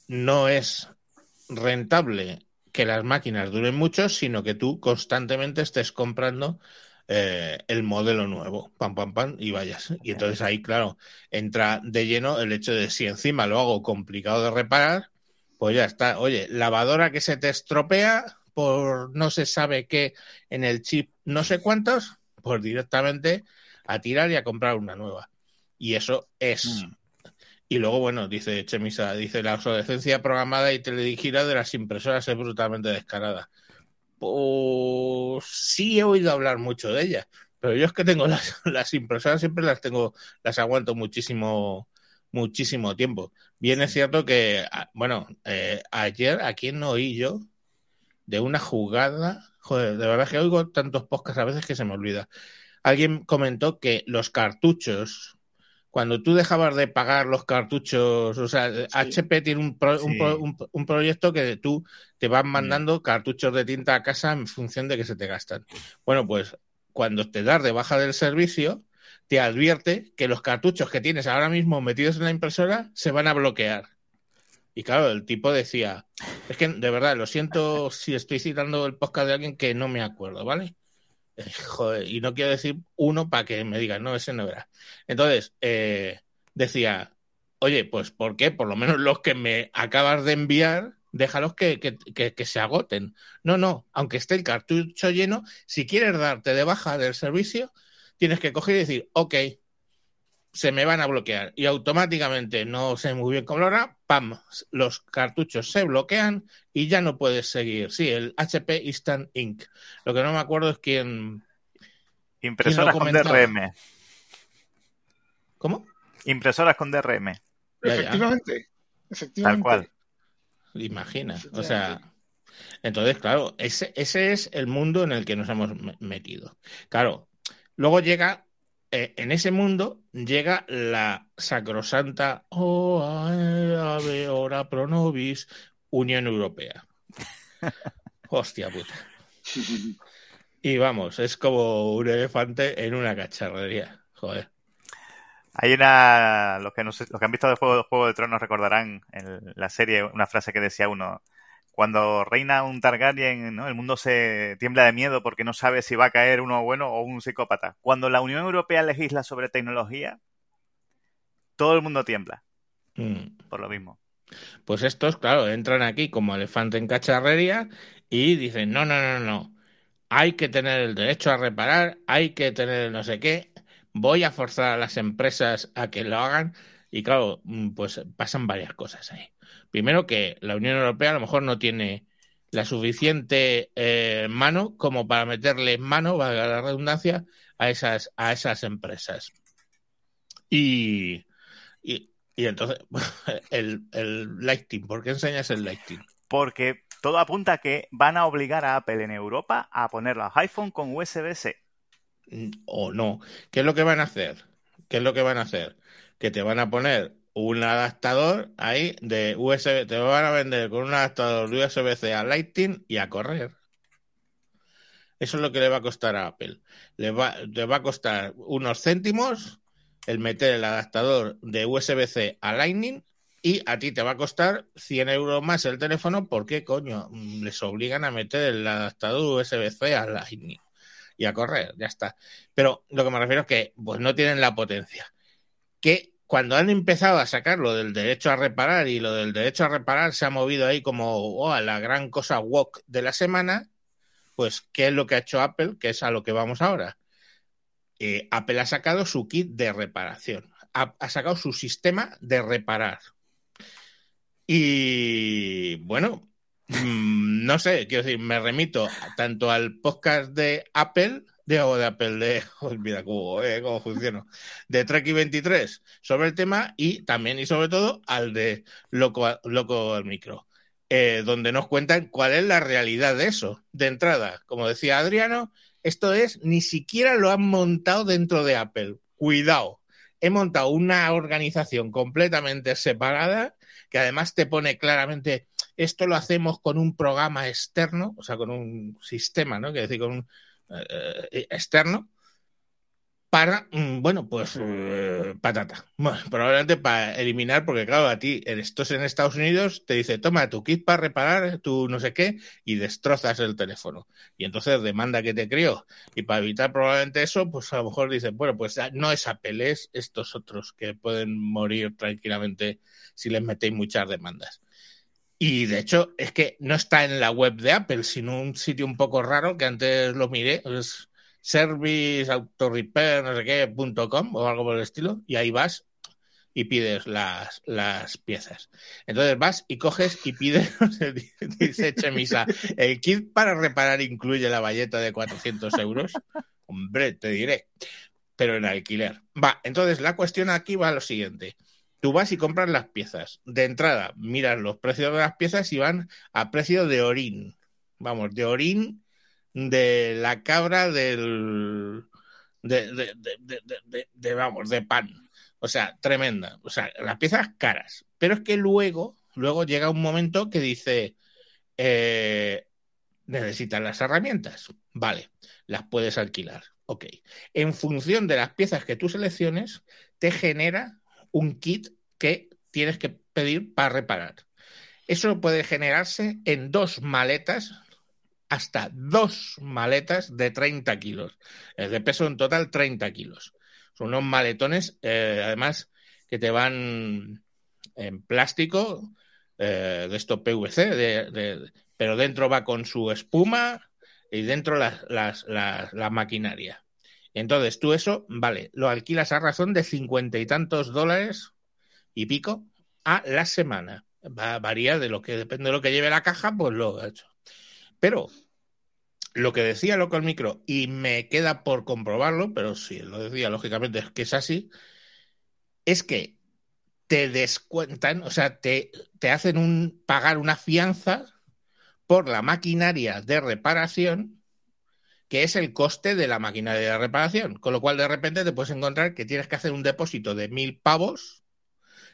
no es rentable que las máquinas duren mucho, sino que tú constantemente estés comprando eh, el modelo nuevo, pam, pam, pam, y vayas. Y entonces ahí, claro, entra de lleno el hecho de si encima lo hago complicado de reparar, pues ya está. Oye, lavadora que se te estropea por no se sabe qué en el chip, no sé cuántos, pues directamente a tirar y a comprar una nueva. Y eso es. Mm. Y luego, bueno, dice Chemisa, dice la obsolescencia programada y teledirigida de las impresoras es brutalmente descarada. Pues sí he oído hablar mucho de ella, pero yo es que tengo *laughs* las, las impresoras, siempre las tengo, las aguanto muchísimo, muchísimo tiempo. Bien es cierto que, bueno, eh, ayer, ¿a quién no oí yo? De una jugada, joder, de verdad que oigo tantos podcasts a veces que se me olvida. Alguien comentó que los cartuchos cuando tú dejabas de pagar los cartuchos, o sea, HP tiene un, un, un, proyecto que tú te vas mandando cartuchos de tinta a casa en función de que se te gastan. Bueno, pues cuando te das de baja del servicio, te advierte que los cartuchos que tienes ahora mismo metidos en la impresora se van a bloquear. Y claro, el tipo decía, es que de verdad, lo siento si estoy citando el podcast de alguien que no me acuerdo, ¿vale? Y no quiero decir uno para que me digan, no, ese no era. Entonces, eh, decía, oye, pues ¿por qué? Por lo menos los que me acabas de enviar, déjalos que, que, que, se agoten. No, no, aunque esté el cartucho lleno, si quieres darte de baja del servicio, tienes que coger y decir, ok, se me van a bloquear y automáticamente, no sé muy bien cómo lo hará, ¡pam! Los cartuchos se bloquean y ya no puedes seguir. Sí, el HP Instant Ink. Lo que no me acuerdo es quién... Impresoras con DRM. ¿Cómo? Impresoras con DRM. Efectivamente. Efectivamente. Tal cual. Imagina. O sea... Entonces, claro, ese, ese es el mundo en el que nos hemos metido. Claro, luego llega eh, en ese mundo llega la sacrosanta oh, ave, ora pro nobis Unión Europea. *laughs* Hostia puta. Y vamos, es como un elefante en una cacharrería. Joder. Hay una. Los que, no sé, los que han visto el juego, juego de Tronos recordarán en la serie una frase que decía uno: cuando reina un Targaryen, ¿no? el mundo se tiembla de miedo porque no sabe si va a caer uno bueno o un psicópata. Cuando la Unión Europea legisla sobre tecnología, todo el mundo tiembla. Mm. Por lo mismo. Pues estos, claro, entran aquí como elefante en cacharrería y dicen, no, no, no, no, hay que tener el derecho a reparar, hay que tener no sé qué, voy a forzar a las empresas a que lo hagan y claro, mm, pues pasan varias cosas ahí. Primero que la Unión Europea a lo mejor no tiene la suficiente eh, mano como para meterle mano, valga la redundancia, a esas, a esas empresas. Y, y, entonces, *laughs* el, el Lighting, ¿por qué enseñas el Lighting? Porque todo apunta a que van a obligar a Apple en Europa a poner los iPhone con USB-C. Mm, o no. ¿Qué es lo que van a hacer? ¿Qué es lo que van a hacer? Que te van a poner un adaptador ahí de USB, te van a vender con un adaptador USB-C a Lightning y a correr. Eso es lo que le va a costar a Apple. Le va, va a costar unos céntimos el meter el adaptador de USB-C a Lightning y a ti te va a costar 100 euros más el teléfono porque, coño, les obligan a meter el adaptador USB-C a Lightning y a correr, ya está. Pero lo que me refiero es que pues no tienen la potencia. Que cuando han empezado a sacar lo del derecho a reparar y lo del derecho a reparar se ha movido ahí como oh, la gran cosa walk de la semana, pues ¿qué es lo que ha hecho Apple? Que es a lo que vamos ahora. Eh, Apple ha sacado su kit de reparación, ha, ha, sacado su sistema de reparar. Y bueno, mmm, no sé, quiero decir, me remito tanto al podcast de Apple de, de Apple, de, mira cómo, eh, cómo funciona, de Trek 23 sobre el tema y también y sobre todo al de Loco, Loco al Micro, eh, donde nos cuentan cuál es la realidad de eso. De entrada, como decía Adriano, esto es, ni siquiera lo han montado dentro de Apple. Cuidado, he montado una organización completamente separada que además te pone claramente esto lo hacemos con un programa externo, o sea, con un sistema, ¿no? Que decir, con un, eh, externo para, mm, bueno, pues eh, patata. Bueno, probablemente para eliminar, porque claro, a ti, esto es en Estados Unidos, te dice, toma tu kit para reparar tu no sé qué y destrozas el teléfono. Y entonces demanda que te crió. Y para evitar probablemente eso, pues a lo mejor dicen, bueno, pues no es Apple, es estos otros que pueden morir tranquilamente si les metéis muchas demandas. Y de hecho, es que no está en la web de Apple, sino un sitio un poco raro que antes lo miré, es serviceautorepair, no sé qué, punto com o algo por el estilo, y ahí vas y pides las, las piezas. Entonces vas y coges y pides, *laughs* dice Chemisa, el kit para reparar incluye la valleta de 400 euros. Hombre, te diré, pero en alquiler. Va, entonces la cuestión aquí va a lo siguiente. Tú vas y compras las piezas. De entrada, miras los precios de las piezas y van a precio de orín. Vamos, de orín de la cabra del. de, de, de, vamos, de pan. O sea, tremenda. O sea, las piezas caras. Pero es que luego, luego llega un momento que dice, eh, necesitas las herramientas. Vale, las puedes alquilar. Ok. En función de las piezas que tú selecciones, te genera un kit que tienes que pedir para reparar. Eso puede generarse en dos maletas, hasta dos maletas de 30 kilos. De peso en total 30 kilos. Son unos maletones, eh, además, que te van en plástico, eh, de esto PVC, de, de, pero dentro va con su espuma y dentro la, la, la, la maquinaria. Entonces tú eso, vale, lo alquilas a razón de cincuenta y tantos dólares y pico a la semana. Va, varía de lo que depende de lo que lleve la caja, pues lo he hecho. Pero lo que decía Local Micro, y me queda por comprobarlo, pero sí, lo decía lógicamente es que es así, es que te descuentan, o sea, te, te hacen un pagar una fianza por la maquinaria de reparación, que es el coste de la maquinaria de reparación. Con lo cual, de repente te puedes encontrar que tienes que hacer un depósito de mil pavos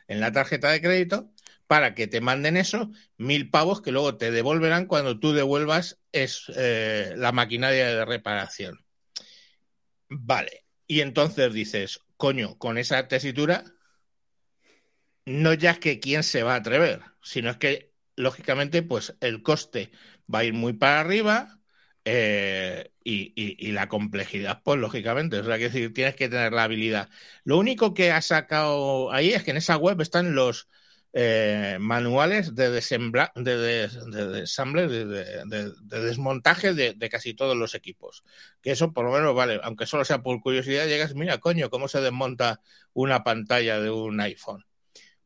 en la tarjeta de crédito para que te manden eso, mil pavos que luego te devolverán cuando tú devuelvas es, eh, la maquinaria de reparación. Vale. Y entonces dices, coño, con esa tesitura, no ya es que quién se va a atrever, sino es que lógicamente, pues el coste va a ir muy para arriba eh, y, y, la complejidad, pues lógicamente, o sea, que decir, tienes que tener la habilidad. Lo único que ha sacado ahí es que en esa web están los eh, manuales de, desembla, de, de, de, desmontaje de, casi todos los equipos. Que eso por lo menos vale, aunque solo sea por curiosidad, llegas, mira, coño, cómo se desmonta una pantalla de un iPhone.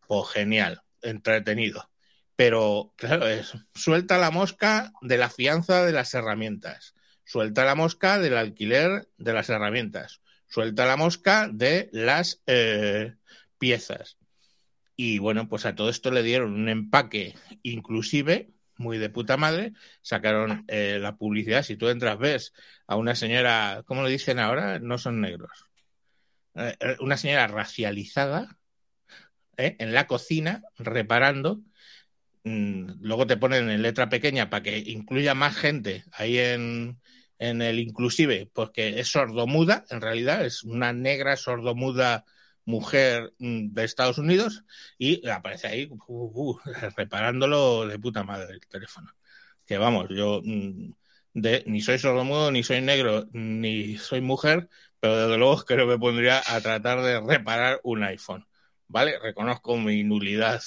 Pues genial, entretenido pero claro, es, suelta la mosca de la fianza de las herramientas, suelta la mosca del alquiler de las herramientas, suelta la mosca de las eh, piezas. Y bueno, pues a todo esto le dieron un empaque inclusive muy de puta madre, sacaron eh, la publicidad. Si tú entras, ves a una señora, ¿cómo le dicen ahora? No son negros. Eh, una señora racializada en la cocina reparando luego te ponen en letra pequeña para que incluya más gente ahí en, en el inclusive, porque es sordomuda, en realidad es una negra sordomuda mujer mm, de Estados Unidos y aparece ahí uh, uh, *laughs* reparándolo de puta madre el teléfono. Que vamos, yo mm, de, ni soy sordomudo, ni soy negro, ni soy mujer, pero desde luego creo que pondría a tratar de reparar un iPhone. ¿Vale? Reconozco mi nulidad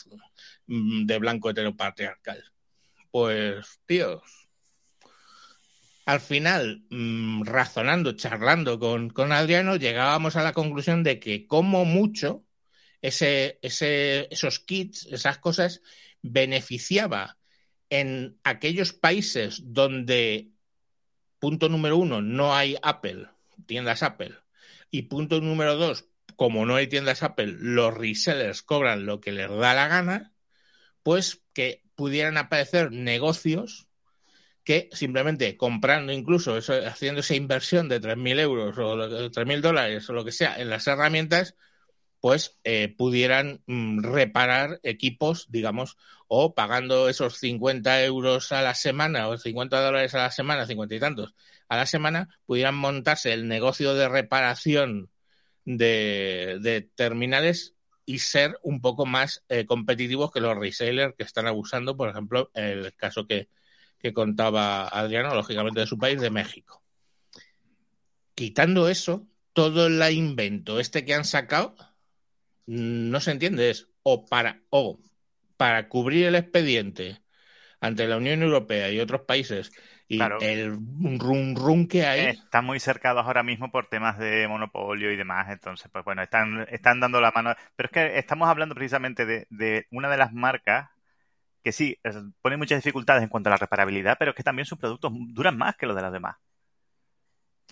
Mm, de blanco heteropatriarcal. Pues, tíos, al final, mmm, razonando, charlando con, con, Adriano, llegábamos a la conclusión de que como mucho ese, ese, esos kits, esas cosas, beneficiaba en aquellos países donde, punto número uno, no hay Apple, tiendas Apple, y punto número dos, como no hay tiendas Apple, los resellers cobran lo que les da la gana, pues que pudieran aparecer negocios que simplemente comprando incluso, eso, haciendo esa inversión de 3.000 euros o 3.000 dólares o lo que sea en las herramientas, pues eh, pudieran mm, reparar equipos, digamos, o pagando esos 50 euros a la semana o 50 dólares a la semana, 50 y tantos a la semana, pudieran montarse el negocio de reparación de, terminales y ser un poco más eh, competitivos que los resellers que están abusando, por ejemplo, el caso que, que contaba Adriano, lógicamente de su país, de México. Quitando eso, todo el invento este que han sacado no se entiende es o para o para cubrir el expediente ante la Unión Europea y otros países y claro. el rum rum que hay. Están muy cercados ahora mismo por temas de monopolio y demás, entonces, pues bueno, están, están dando la mano. Pero es que estamos hablando precisamente de, de una de las marcas que sí, pone muchas dificultades en cuanto a la reparabilidad, pero es que también sus productos duran más que los de las demás.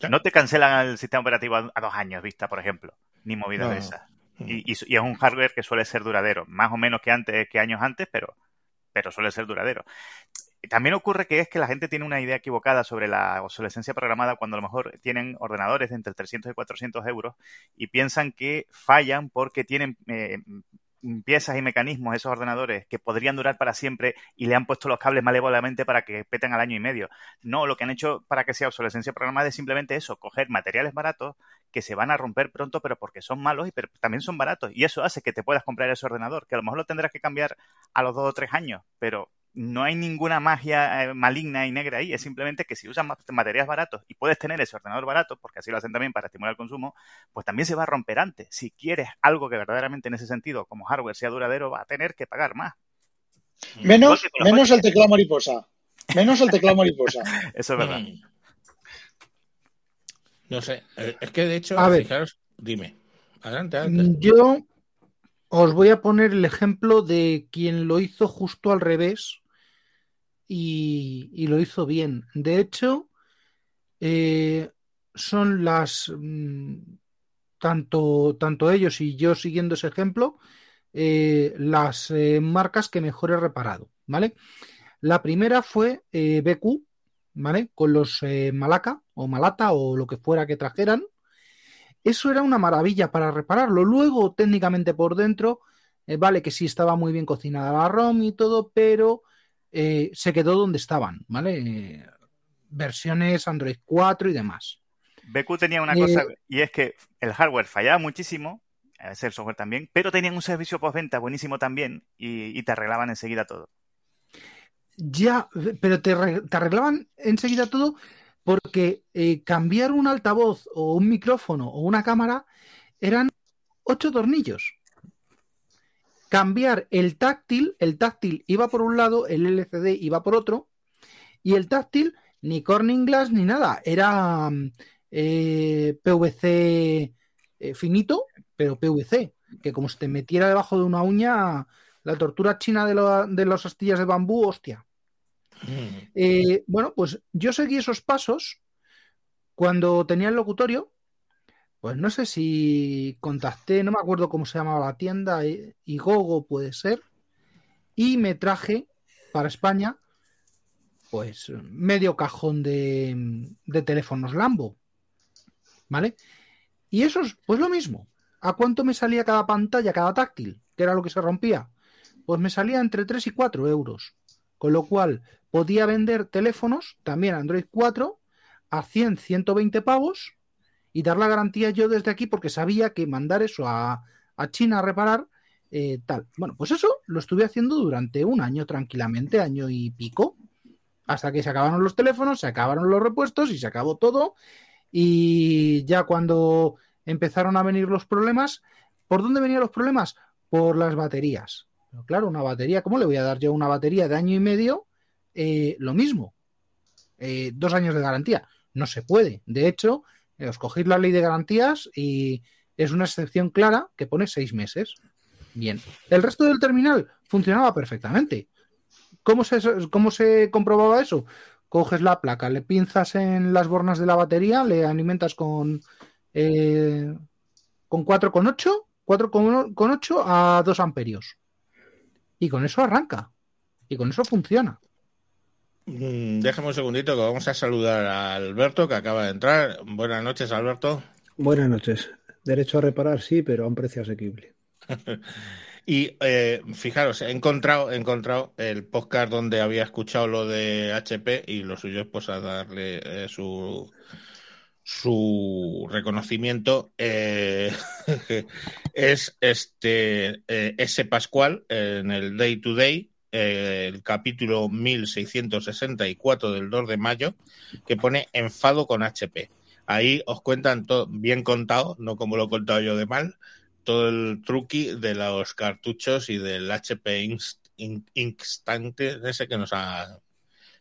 No te cancelan el sistema operativo a, a dos años vista, por ejemplo, ni movida no. de esas. Y, y, y, es un hardware que suele ser duradero, más o menos que antes, que años antes, pero, pero suele ser duradero también ocurre que es que la gente tiene una idea equivocada sobre la obsolescencia programada cuando a lo mejor tienen ordenadores de entre 300 y 400 euros y piensan que fallan porque tienen eh, piezas y mecanismos esos ordenadores que podrían durar para siempre y le han puesto los cables malévolamente para que peten al año y medio. No, lo que han hecho para que sea obsolescencia programada es simplemente eso, coger materiales baratos que se van a romper pronto, pero porque son malos y pero también son baratos. Y eso hace que te puedas comprar ese ordenador, que a lo mejor lo tendrás que cambiar a los dos o tres años, pero no hay ninguna magia eh, maligna y negra ahí, es simplemente que si usas materiales baratos y puedes tener ese ordenador barato, porque así lo hacen también para estimular el consumo, pues también se va a romper antes. Si quieres algo que verdaderamente en ese sentido, como hardware, sea duradero, va a tener que pagar más. Menos, menos el teclado mariposa. Menos el teclado mariposa. *laughs* Eso es verdad. Mm. No sé, eh, es que de hecho, A ver. fijaros, dime. Adelante, adelante. Yo os voy a poner el ejemplo de quien lo hizo justo al revés y, lo hizo bien. De hecho, eh, son las mm, tanto, tanto ellos y yo siguiendo ese ejemplo, eh, las eh, marcas que mejor he reparado, ¿vale? La primera fue BQ, ¿vale? Con los Malaca o Malata o lo que fuera que trajeran. Eso era una maravilla para repararlo. Luego, técnicamente por dentro, vale que sí estaba muy bien cocinada la ROM y todo, pero eh, se quedó donde estaban, ¿vale? Eh, versiones Android 4 y demás. BQ tenía una Eh, cosa, y es que el hardware fallaba muchísimo, a veces el software también, pero tenían un servicio postventa buenísimo también y, y te arreglaban enseguida todo. Ya, pero te, re- te arreglaban enseguida todo porque eh, cambiar un altavoz o un micrófono o una cámara eran ocho tornillos. Cambiar el táctil, el táctil iba por un lado, el LCD iba por otro, y el táctil ni Corning Glass ni nada, era mm, eh, PVC eh, finito, pero PVC, que como se te metiera debajo de una uña, la tortura china de, lo- de las astillas de bambú, hostia. Mm. Eh, bueno, pues yo seguí esos pasos cuando tenía el locutorio. Pues no sé si contacté, no me acuerdo cómo se llamaba la tienda, eh, Igogo puede ser, y me traje para España, pues medio cajón de, de teléfonos Lambo, ¿vale? Y esos, pues lo mismo. ¿A cuánto me salía cada pantalla, cada táctil? Que era lo que se rompía. Pues me salía entre 3 y 4 euros. Con lo cual podía vender teléfonos, también Android 4, a 100, 120 pavos y dar la garantía yo desde aquí porque sabía que mandar eso a, China a reparar, eh, tal. Bueno, pues eso lo estuve haciendo durante un año tranquilamente, año y pico, hasta que se acabaron los teléfonos, se acabaron los repuestos y se acabó todo. Y ya cuando empezaron a venir los problemas, ¿por dónde venían los problemas? Por las baterías. Claro, una batería, ¿cómo le voy a dar yo una batería de año y medio? Eh, lo mismo, eh, dos años de garantía. No se puede. De hecho, os cogéis la ley de garantías y es una excepción clara que pone seis meses. Bien. El resto del terminal funcionaba perfectamente. ¿Cómo se, cómo se comprobaba eso? Coges la placa, le pinzas en las bornas de la batería, le alimentas con, eh, con 4,8 4,8 a 2 amperios. Y con eso arranca. Y con eso funciona. Mm, Déjame un segundito que vamos a saludar a Alberto que acaba de entrar. Buenas noches, Alberto. Buenas noches. Derecho a reparar, sí, pero a un precio asequible. *laughs* Y eh, fijaros, he encontrado, he encontrado el podcast donde había escuchado lo de HP y lo suyo es pues a darle eh, su su reconocimiento eh, *laughs* es este eh, S. Pascual en el Day to Day, el capítulo 1664 del 2 de mayo, que pone enfado con HP. Ahí os cuentan todo bien contado, no como lo he contado yo de mal, todo el truqui de los cartuchos y del HP Inst In Instante ese que nos ha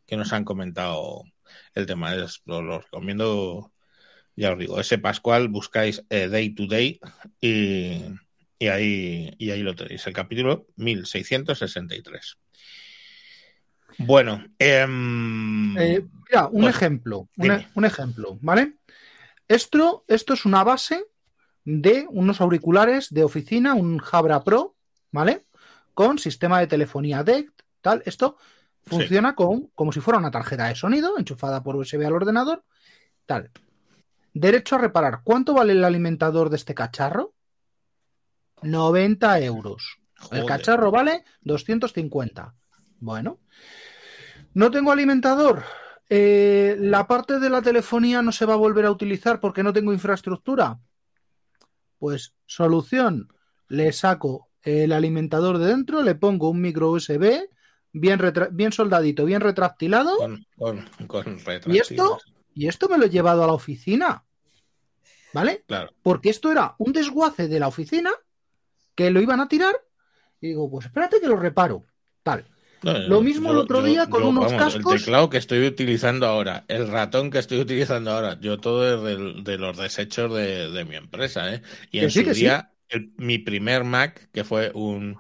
que nos han comentado el tema. Es, lo, recomiendo, ya os digo, ese Pascual, buscáis eh, Day to Day y, y, ahí, y ahí lo tenéis, el capítulo 1663. Bueno, eh, eh, mira, un ejemplo, un, ejemplo, ¿vale? Esto, esto es una base de unos auriculares de oficina, un Jabra Pro, ¿vale? Con sistema de telefonía DECT, tal. Esto, Funciona con, como si fuera una tarjeta de sonido enchufada por USB al ordenador. Tal. Derecho a reparar. ¿Cuánto vale el alimentador de este cacharro? 90 euros. El cacharro vale 250. Bueno. No tengo alimentador. Eh, la parte de la telefonía no se va a volver a utilizar porque no tengo infraestructura. Pues solución. Le saco el alimentador de dentro, le pongo un micro USB bien, bien soldadito, bien retractilado. Con, con, con Y esto, y esto me lo he llevado a la oficina. ¿Vale? Claro. Porque esto era un desguace de la oficina que lo iban a tirar. Y digo, pues espérate que lo reparo. Tal. No, Lo mismo el otro día con unos cascos. El teclado que estoy utilizando ahora, el ratón que estoy utilizando ahora, yo todo es del- de, los desechos de, de mi empresa, ¿eh? Y en sí, su sí. día, el- mi primer Mac, que fue un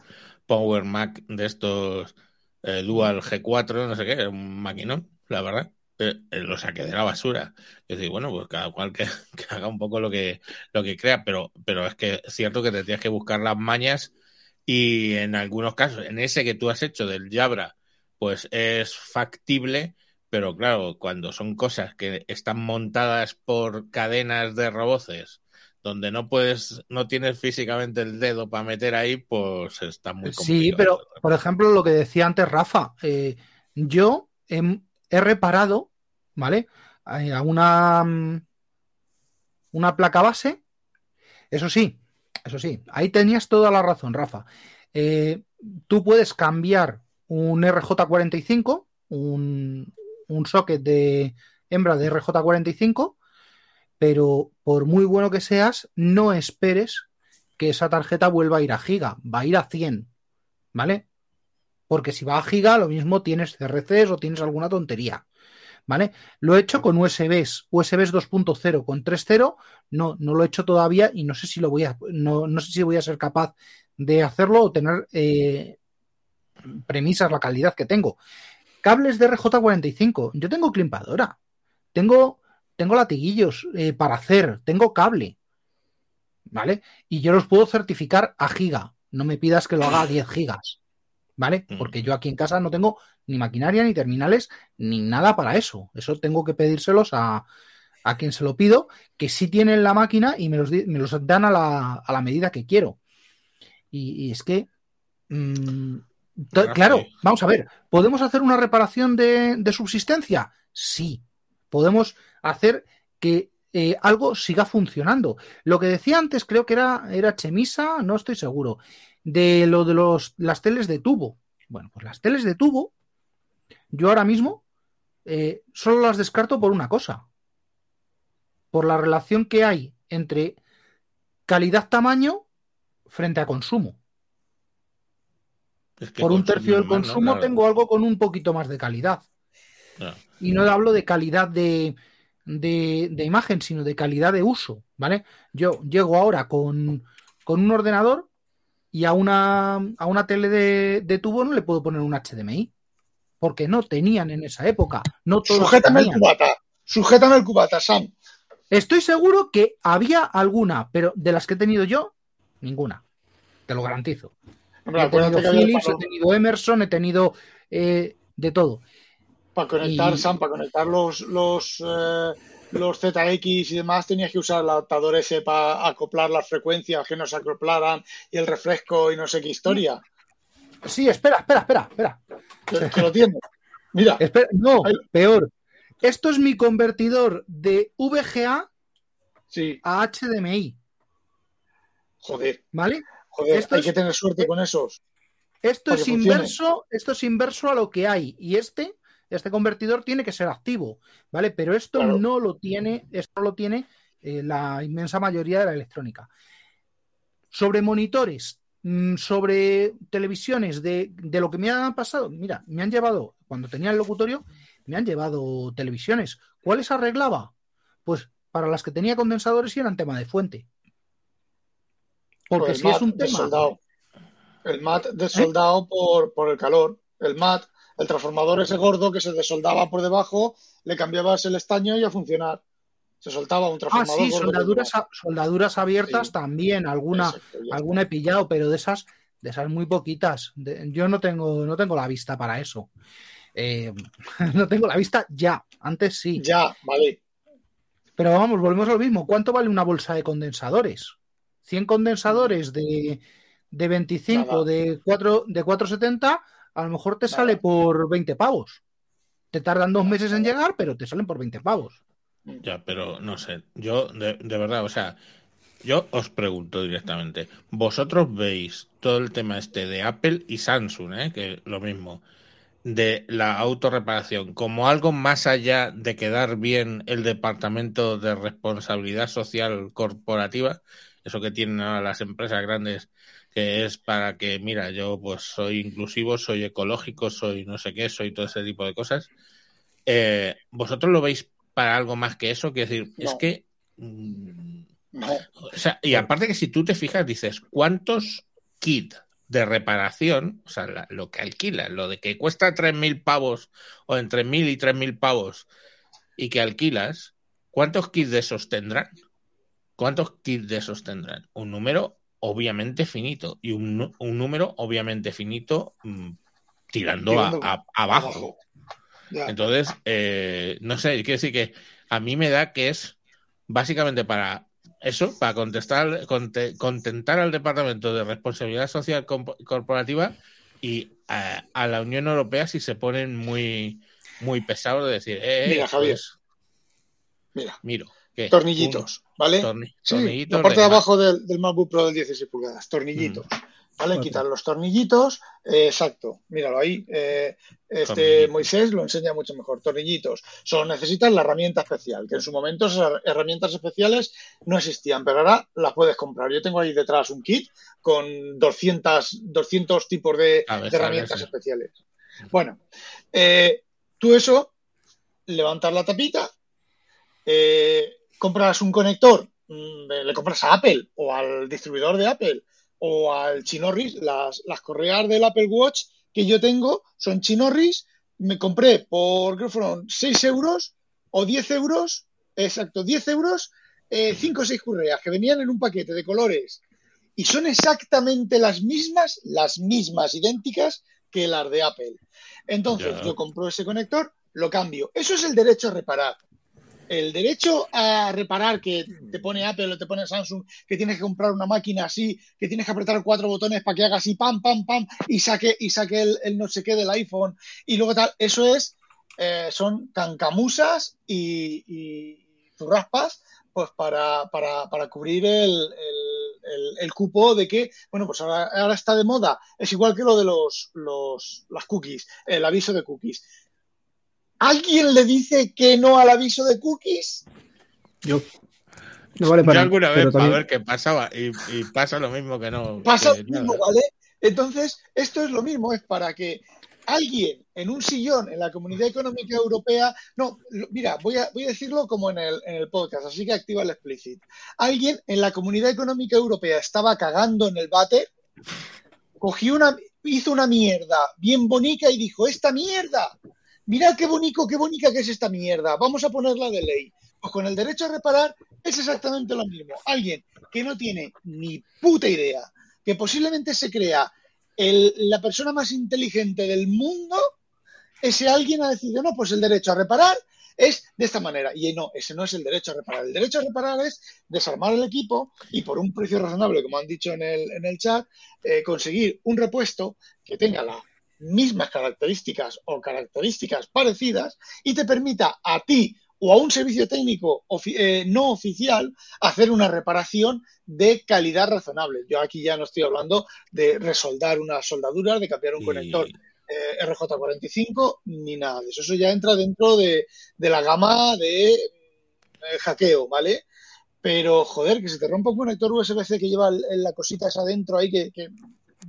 Power Mac de estos eh, Dual G4, no sé qué, un maquinón, la verdad. eh, eh, lo saqué de la basura. Es decir, bueno, pues cada cual que, *laughs* que haga un poco lo que, lo que crea, pero, pero es que es cierto que te tienes que buscar las mañas y en algunos casos, en ese que tú has hecho del Jabra, pues es factible, pero claro, cuando son cosas que están montadas por cadenas de roboces, donde no puedes, no tienes físicamente el dedo para meter ahí, pues está muy complicado. Sí, pero por ejemplo, lo que decía antes Rafa, eh, yo he, he reparado, ¿vale? Eh, A una, mm, una placa base. Eso sí, eso sí, ahí tenías toda la razón, Rafa. Eh, tú puedes cambiar un RJ45, un, un socket de hembra de RJ45, pero por muy bueno que seas, no esperes que esa tarjeta vuelva a ir a giga, va a ir a 100, ¿vale? Porque si va a giga, lo mismo tienes CRCs o tienes alguna tontería, ¿vale? Lo he hecho con USBs, USBs 2.0 con 3.0, no, no lo he hecho todavía y no sé si lo voy a, no, no sé si voy a ser capaz de hacerlo o tener eh, premisas la calidad que tengo. Cables de RJ45, yo tengo climpadora, tengo, tengo latiguillos eh, para hacer, tengo cable, ¿vale? Y yo los puedo certificar a giga. No me pidas que lo haga a 10 gigas, ¿vale? Porque yo aquí en casa no tengo ni maquinaria, ni terminales, ni nada para eso. Eso tengo que pedírselos a, a quien se lo pido, que sí tienen la máquina y me los, me los dan a la, a la medida que quiero. Y, y es que, mm, claro, vamos a ver, ¿podemos hacer una reparación de, de subsistencia? Sí. Podemos hacer que eh, algo siga funcionando. Lo que decía antes, creo que era, era Chemisa, no estoy seguro, de lo de los, las teles de tubo. Bueno, pues las teles de tubo, yo ahora mismo eh, solo las descarto por una cosa. Por la relación que hay entre calidad-tamaño frente a consumo. Es que Por un tercio del consumo Claro. tengo algo con un poquito más de calidad. Claro. Y no hablo de calidad de, de, de imagen, sino de calidad de uso, ¿vale? Yo llego ahora con, con un ordenador y a una, a una tele de, de tubo no le puedo poner un HDMI, porque no tenían en esa época. No todos Sujétame el cubata. Sujétame el cubata, Sam. Estoy seguro que había alguna, pero de las que he tenido yo, ninguna. Te lo garantizo. Hombre, he tenido Philips, he tenido Emerson, he tenido eh, de todo. para conectar, y- Sam, para conectar los, los, eh, los ZX y demás, tenías que usar el adaptador ese para acoplar las frecuencias, que no se acoplaran y el refresco y no sé qué historia. Sí, espera, espera, espera, espera. Que, que lo tienes. Mira, Espera, no, Ahí. peor. Esto es mi convertidor de VGA sí, a HDMI, joder, ¿vale? joder, Esto hay es- que tener suerte con esos. Esto es funcione. inverso, esto es inverso a lo que hay. Y este, este convertidor tiene que ser activo, ¿vale? Pero esto Claro. no lo tiene, esto lo tiene eh, la inmensa mayoría de la electrónica. Sobre monitores, mm, sobre televisiones, de, de lo que me ha pasado, mira, me han llevado, cuando tenía el locutorio, me han llevado televisiones. ¿Cuáles arreglaba? Pues para las que tenía condensadores y eran tema de fuente. Porque si es un tema. desoldado. El mat desoldado por, por el calor. El mat, el transformador ese gordo que se desoldaba por debajo, le cambiabas el estaño y a funcionar. Se soltaba un Ah, transformador sí, gordo. soldaduras, a- soldaduras abiertas Sí. también, alguna. Exacto, alguna he pillado, pero de esas, de esas muy poquitas. De- yo no tengo, no tengo la vista para eso. Eh, *laughs* no tengo la vista ya, antes sí. Ya, vale. Pero vamos, volvemos a lo mismo. ¿Cuánto vale una bolsa de condensadores? 100 condensadores de, de 25 Nada. de 4 de 470, a lo mejor te sale por 20 pavos. Te tardan dos meses en llegar, pero te salen por 20 pavos. Ya, pero no sé. Yo, de, de verdad, o sea, yo os pregunto directamente. ¿Vosotros veis todo el tema este de Apple y Samsung, eh, que lo mismo, de la autorreparación, como algo más allá de quedar bien el departamento de responsabilidad social corporativa? Eso que tienen ahora las empresas grandes, que es para que, mira, yo pues soy inclusivo, soy ecológico, soy no sé qué, soy todo ese tipo de cosas. Eh, ¿Vosotros lo veis para algo más que eso? Quiero decir, es que. mm, No. o sea, y aparte que si tú te fijas, dices, ¿cuántos kits de reparación, o sea, la- lo que alquilas, lo de que cuesta 3.000 pavos o entre 1.000 y 3.000 pavos y que alquilas, ¿cuántos kits de esos tendrán? ¿Cuántos kits de esos tendrán? Un número obviamente finito y un, un número obviamente finito mm, tirando, a- Tirando a- abajo. Entonces, eh, no sé, quiero decir que a mí me da que es básicamente para eso, para contestar, conte- contentar al Departamento de Responsabilidad Social Corporativa y a, a la Unión Europea si se ponen muy, muy pesados de decir, eh, eh, Mira, Javier. pues, Mira, miro, ¿qué? tornillitos, ¿vale? Torni- Sí, tornillitos la parte de de- abajo del, del MacBook Pro del 16 pulgadas, tornillitos. ¿Vale? Cuatro. Quitar los tornillitos, eh, exacto, míralo ahí. eh, este. Moisés lo enseña mucho mejor. Tornillitos. Solo necesitas la herramienta especial, que en su momento esas herramientas especiales no existían, pero ahora las puedes comprar. Yo tengo ahí detrás un kit con 200, 200 tipos de, herramientas sí. especiales. Bueno, eh, tú eso, levantas la tapita, eh, compras un conector, mm, le compras a Apple o al distribuidor de Apple o al Chinorris, las, las correas del Apple Watch que yo tengo son Chinorris, me compré por, creo fueron 6 euros o 10 euros, exacto, 10 euros, 5 o 6 correas que venían en un paquete de colores y son exactamente las mismas, las mismas, idénticas que las de Apple. Entonces, yo compro ese conector, lo cambio. Eso es el derecho a reparar. El derecho a reparar que te pone Apple o te pone Samsung, que tienes que comprar una máquina así, que tienes que apretar cuatro botones para que haga así, pam, pam, pam, y saque, y saque el, no sé qué del iPhone, y luego tal, eso es, eh, son cancamusas y, y pues para, para, para cubrir el, el, el- el cupo de que, bueno, pues ahora, ahora está de moda. Es igual que lo de los, los, las cookies, el aviso de cookies. ¿Alguien le dice que no al aviso de cookies? Yo. No vale para Yo alguna vez para ver qué pasaba y, y pasa lo mismo que no. Pasa que lo mismo, nada. ¿vale? Entonces, esto es lo mismo, es para que alguien en un sillón en la Comunidad Económica Europea, no, mira, voy a, voy a decirlo como en el, en el podcast, así que activa el explicit. Alguien en la Comunidad Económica Europea estaba cagando en el váter, cogió una, hizo una mierda bien bonita y dijo, esta mierda, mirad qué bonito, qué bonita que es esta mierda, vamos a ponerla de ley. Pues con el derecho a reparar es exactamente lo mismo. Alguien que no tiene ni puta idea, que posiblemente se crea la persona más inteligente del mundo, ese alguien ha decidido, no, pues el derecho a reparar es de esta manera. Y no, ese no es el derecho a reparar. El derecho a reparar es desarmar el equipo y por un precio razonable, como han dicho en el, en el chat, eh, conseguir un repuesto que tenga las mismas características o características parecidas y te permita a ti o a un servicio técnico ofi- eh, no oficial hacer una reparación de calidad razonable. Yo aquí ya no estoy hablando de resoldar unas soldaduras, de cambiar un Y- conector eh, RJ45, ni nada de eso. Eso ya entra dentro de, de la gama de eh, hackeo, ¿vale? Pero, joder, que se te rompa un conector USB-C que lleva el- el- la cosita esa adentro ahí, que, que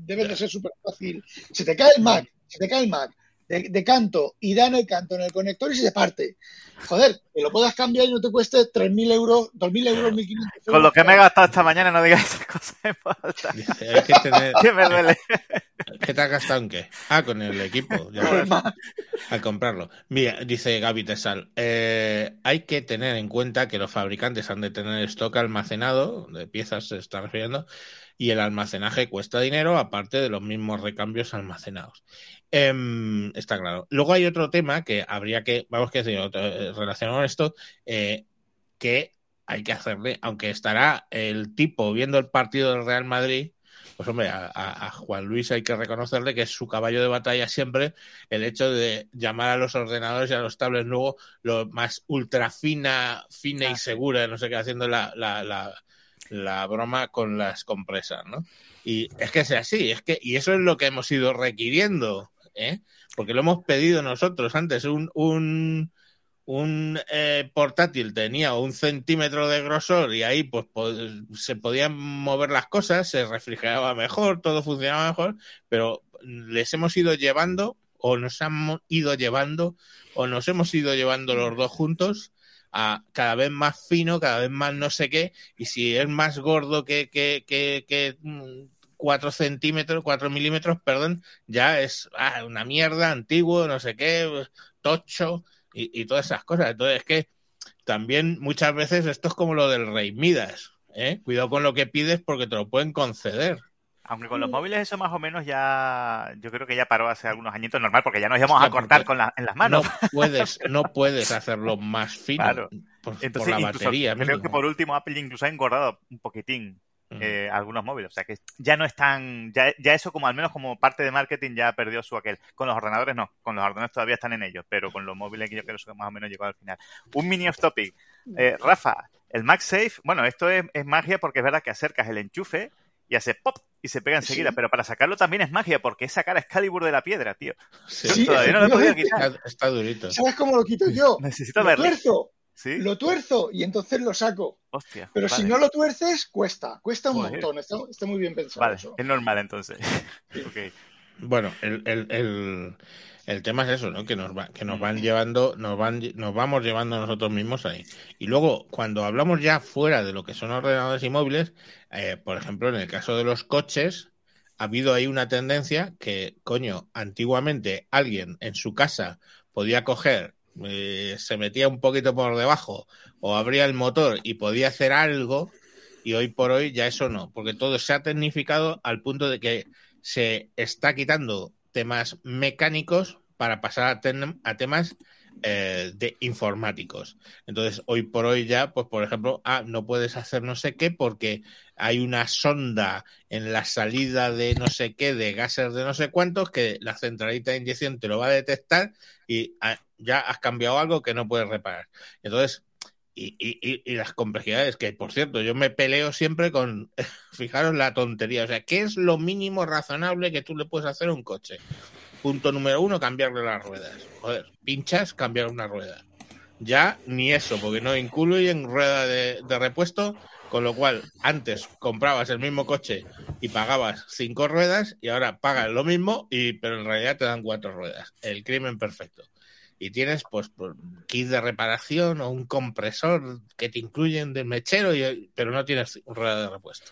debe de ser súper fácil. Se te cae el Mac, se te cae el Mac de, de canto y da en el canto en el conector y se te parte. Joder, que lo puedas cambiar y no te cueste 3.000 euros, 2.000 euros, 1.500 euros. Con lo que me he gastado esta mañana, no digas esas cosas hay que tener. *laughs* Que me duele. ¿Qué te has gastado en qué? Ah, con el equipo. ya al comprarlo. Mira, dice Gaby Tesal, eh, hay que tener en cuenta que los fabricantes han de tener stock almacenado, de piezas se está refiriendo, y el almacenaje cuesta dinero, aparte de los mismos recambios almacenados. Em, está claro. Luego hay otro tema que habría que, vamos que decir, relacionado con esto, eh, que hay que hacerle, aunque estará el tipo viendo el partido del Real Madrid, pues hombre, a, a, Juan Luis hay que reconocerle que es su caballo de batalla siempre el hecho de llamar a los ordenadores y a los tablets luego lo más ultra fina, fina y segura, no sé qué, haciendo la, la, la, la broma con las compresas, ¿no? Y es que es así, es que, y eso es lo que hemos ido requiriendo, ¿eh? Porque lo hemos pedido nosotros antes, un, un, un eh, portátil tenía un centímetro de grosor y ahí pues se podían mover las cosas, se refrigeraba mejor, todo funcionaba mejor, pero les hemos ido llevando o nos hemos ido llevando o nos hemos ido llevando los dos juntos a cada vez más fino, cada vez más no sé qué, y si es más gordo que, que, que, que 4 mm, centímetros, 4 milímetros, perdón, ya es ah, una mierda, antiguo, no sé qué, tocho, y, y todas esas cosas. Entonces es que también muchas veces esto es como lo del rey Midas. ¿eh? Cuidado con lo que pides porque te lo pueden conceder. Aunque con los móviles eso más o menos ya, yo creo que ya paró hace algunos añitos normal, porque ya nos íbamos a cortar con la, en las manos. No puedes, no puedes hacerlo más fino claro. por, Entonces, por, la batería. Creo que por último Apple incluso ha engordado un poquitín eh, algunos móviles. O sea que ya no están, ya, ya eso como al menos como parte de marketing ya perdió su aquel. Con los ordenadores no, con los ordenadores todavía están en ellos, pero con los móviles que yo creo que más o menos llegó al final. Un mini off topic. Eh, Rafa, el MagSafe, bueno, esto es, es, magia porque es verdad que acercas el enchufe y hace pop y se pega enseguida, pero para sacarlo también es magia porque es sacar a Excalibur de la piedra, tío. Sí, todavía no lo he podido quitar. Está, está, durito. ¿Sabes cómo lo quito yo? *laughs* Necesito lo verlo. Tuerzo. ¿Sí? Lo tuerzo y entonces lo saco. Hostia, Pero vale. si no lo tuerces, cuesta. Cuesta un Joder. montón. Está, está, muy bien pensado Vale, eso. es normal entonces. *laughs* Sí. okay. Bueno, el, el, el, el, tema es eso, ¿no? Que nos, va, que nos van llevando, nos, van, nos vamos llevando nosotros mismos ahí. Y luego, cuando hablamos ya fuera de lo que son ordenadores y móviles, eh, por ejemplo, en el caso de los coches, ha habido ahí una tendencia que, coño, antiguamente alguien en su casa podía coger eh, se metía un poquito por debajo o abría el motor y podía hacer algo y hoy por hoy ya eso no, porque todo se ha tecnificado al punto de que se está quitando temas mecánicos para pasar a, ten a temas eh, de informáticos. Entonces, hoy por hoy ya, pues por ejemplo, ah, no puedes hacer no sé qué porque hay una sonda en la salida de no sé qué, de gases de no sé cuántos, que la centralita de inyección te lo va a detectar y ah, ya has cambiado algo que no puedes reparar. Entonces, y, y, y, las complejidades, que por cierto, yo me peleo siempre con, *laughs* fijaros la tontería, o sea, ¿qué es lo mínimo razonable que tú le puedes hacer a un coche? Punto número uno, cambiarle las ruedas. Joder, pinchas, cambiar una rueda. Ya ni eso, porque no incluyen rueda de, de repuesto, con lo cual antes comprabas el mismo coche y pagabas cinco ruedas y ahora pagas lo mismo, y, pero en realidad te dan cuatro ruedas. El crimen perfecto y tienes pues kit de reparación o un compresor que te incluyen del mechero, pero no tienes rueda de repuesto.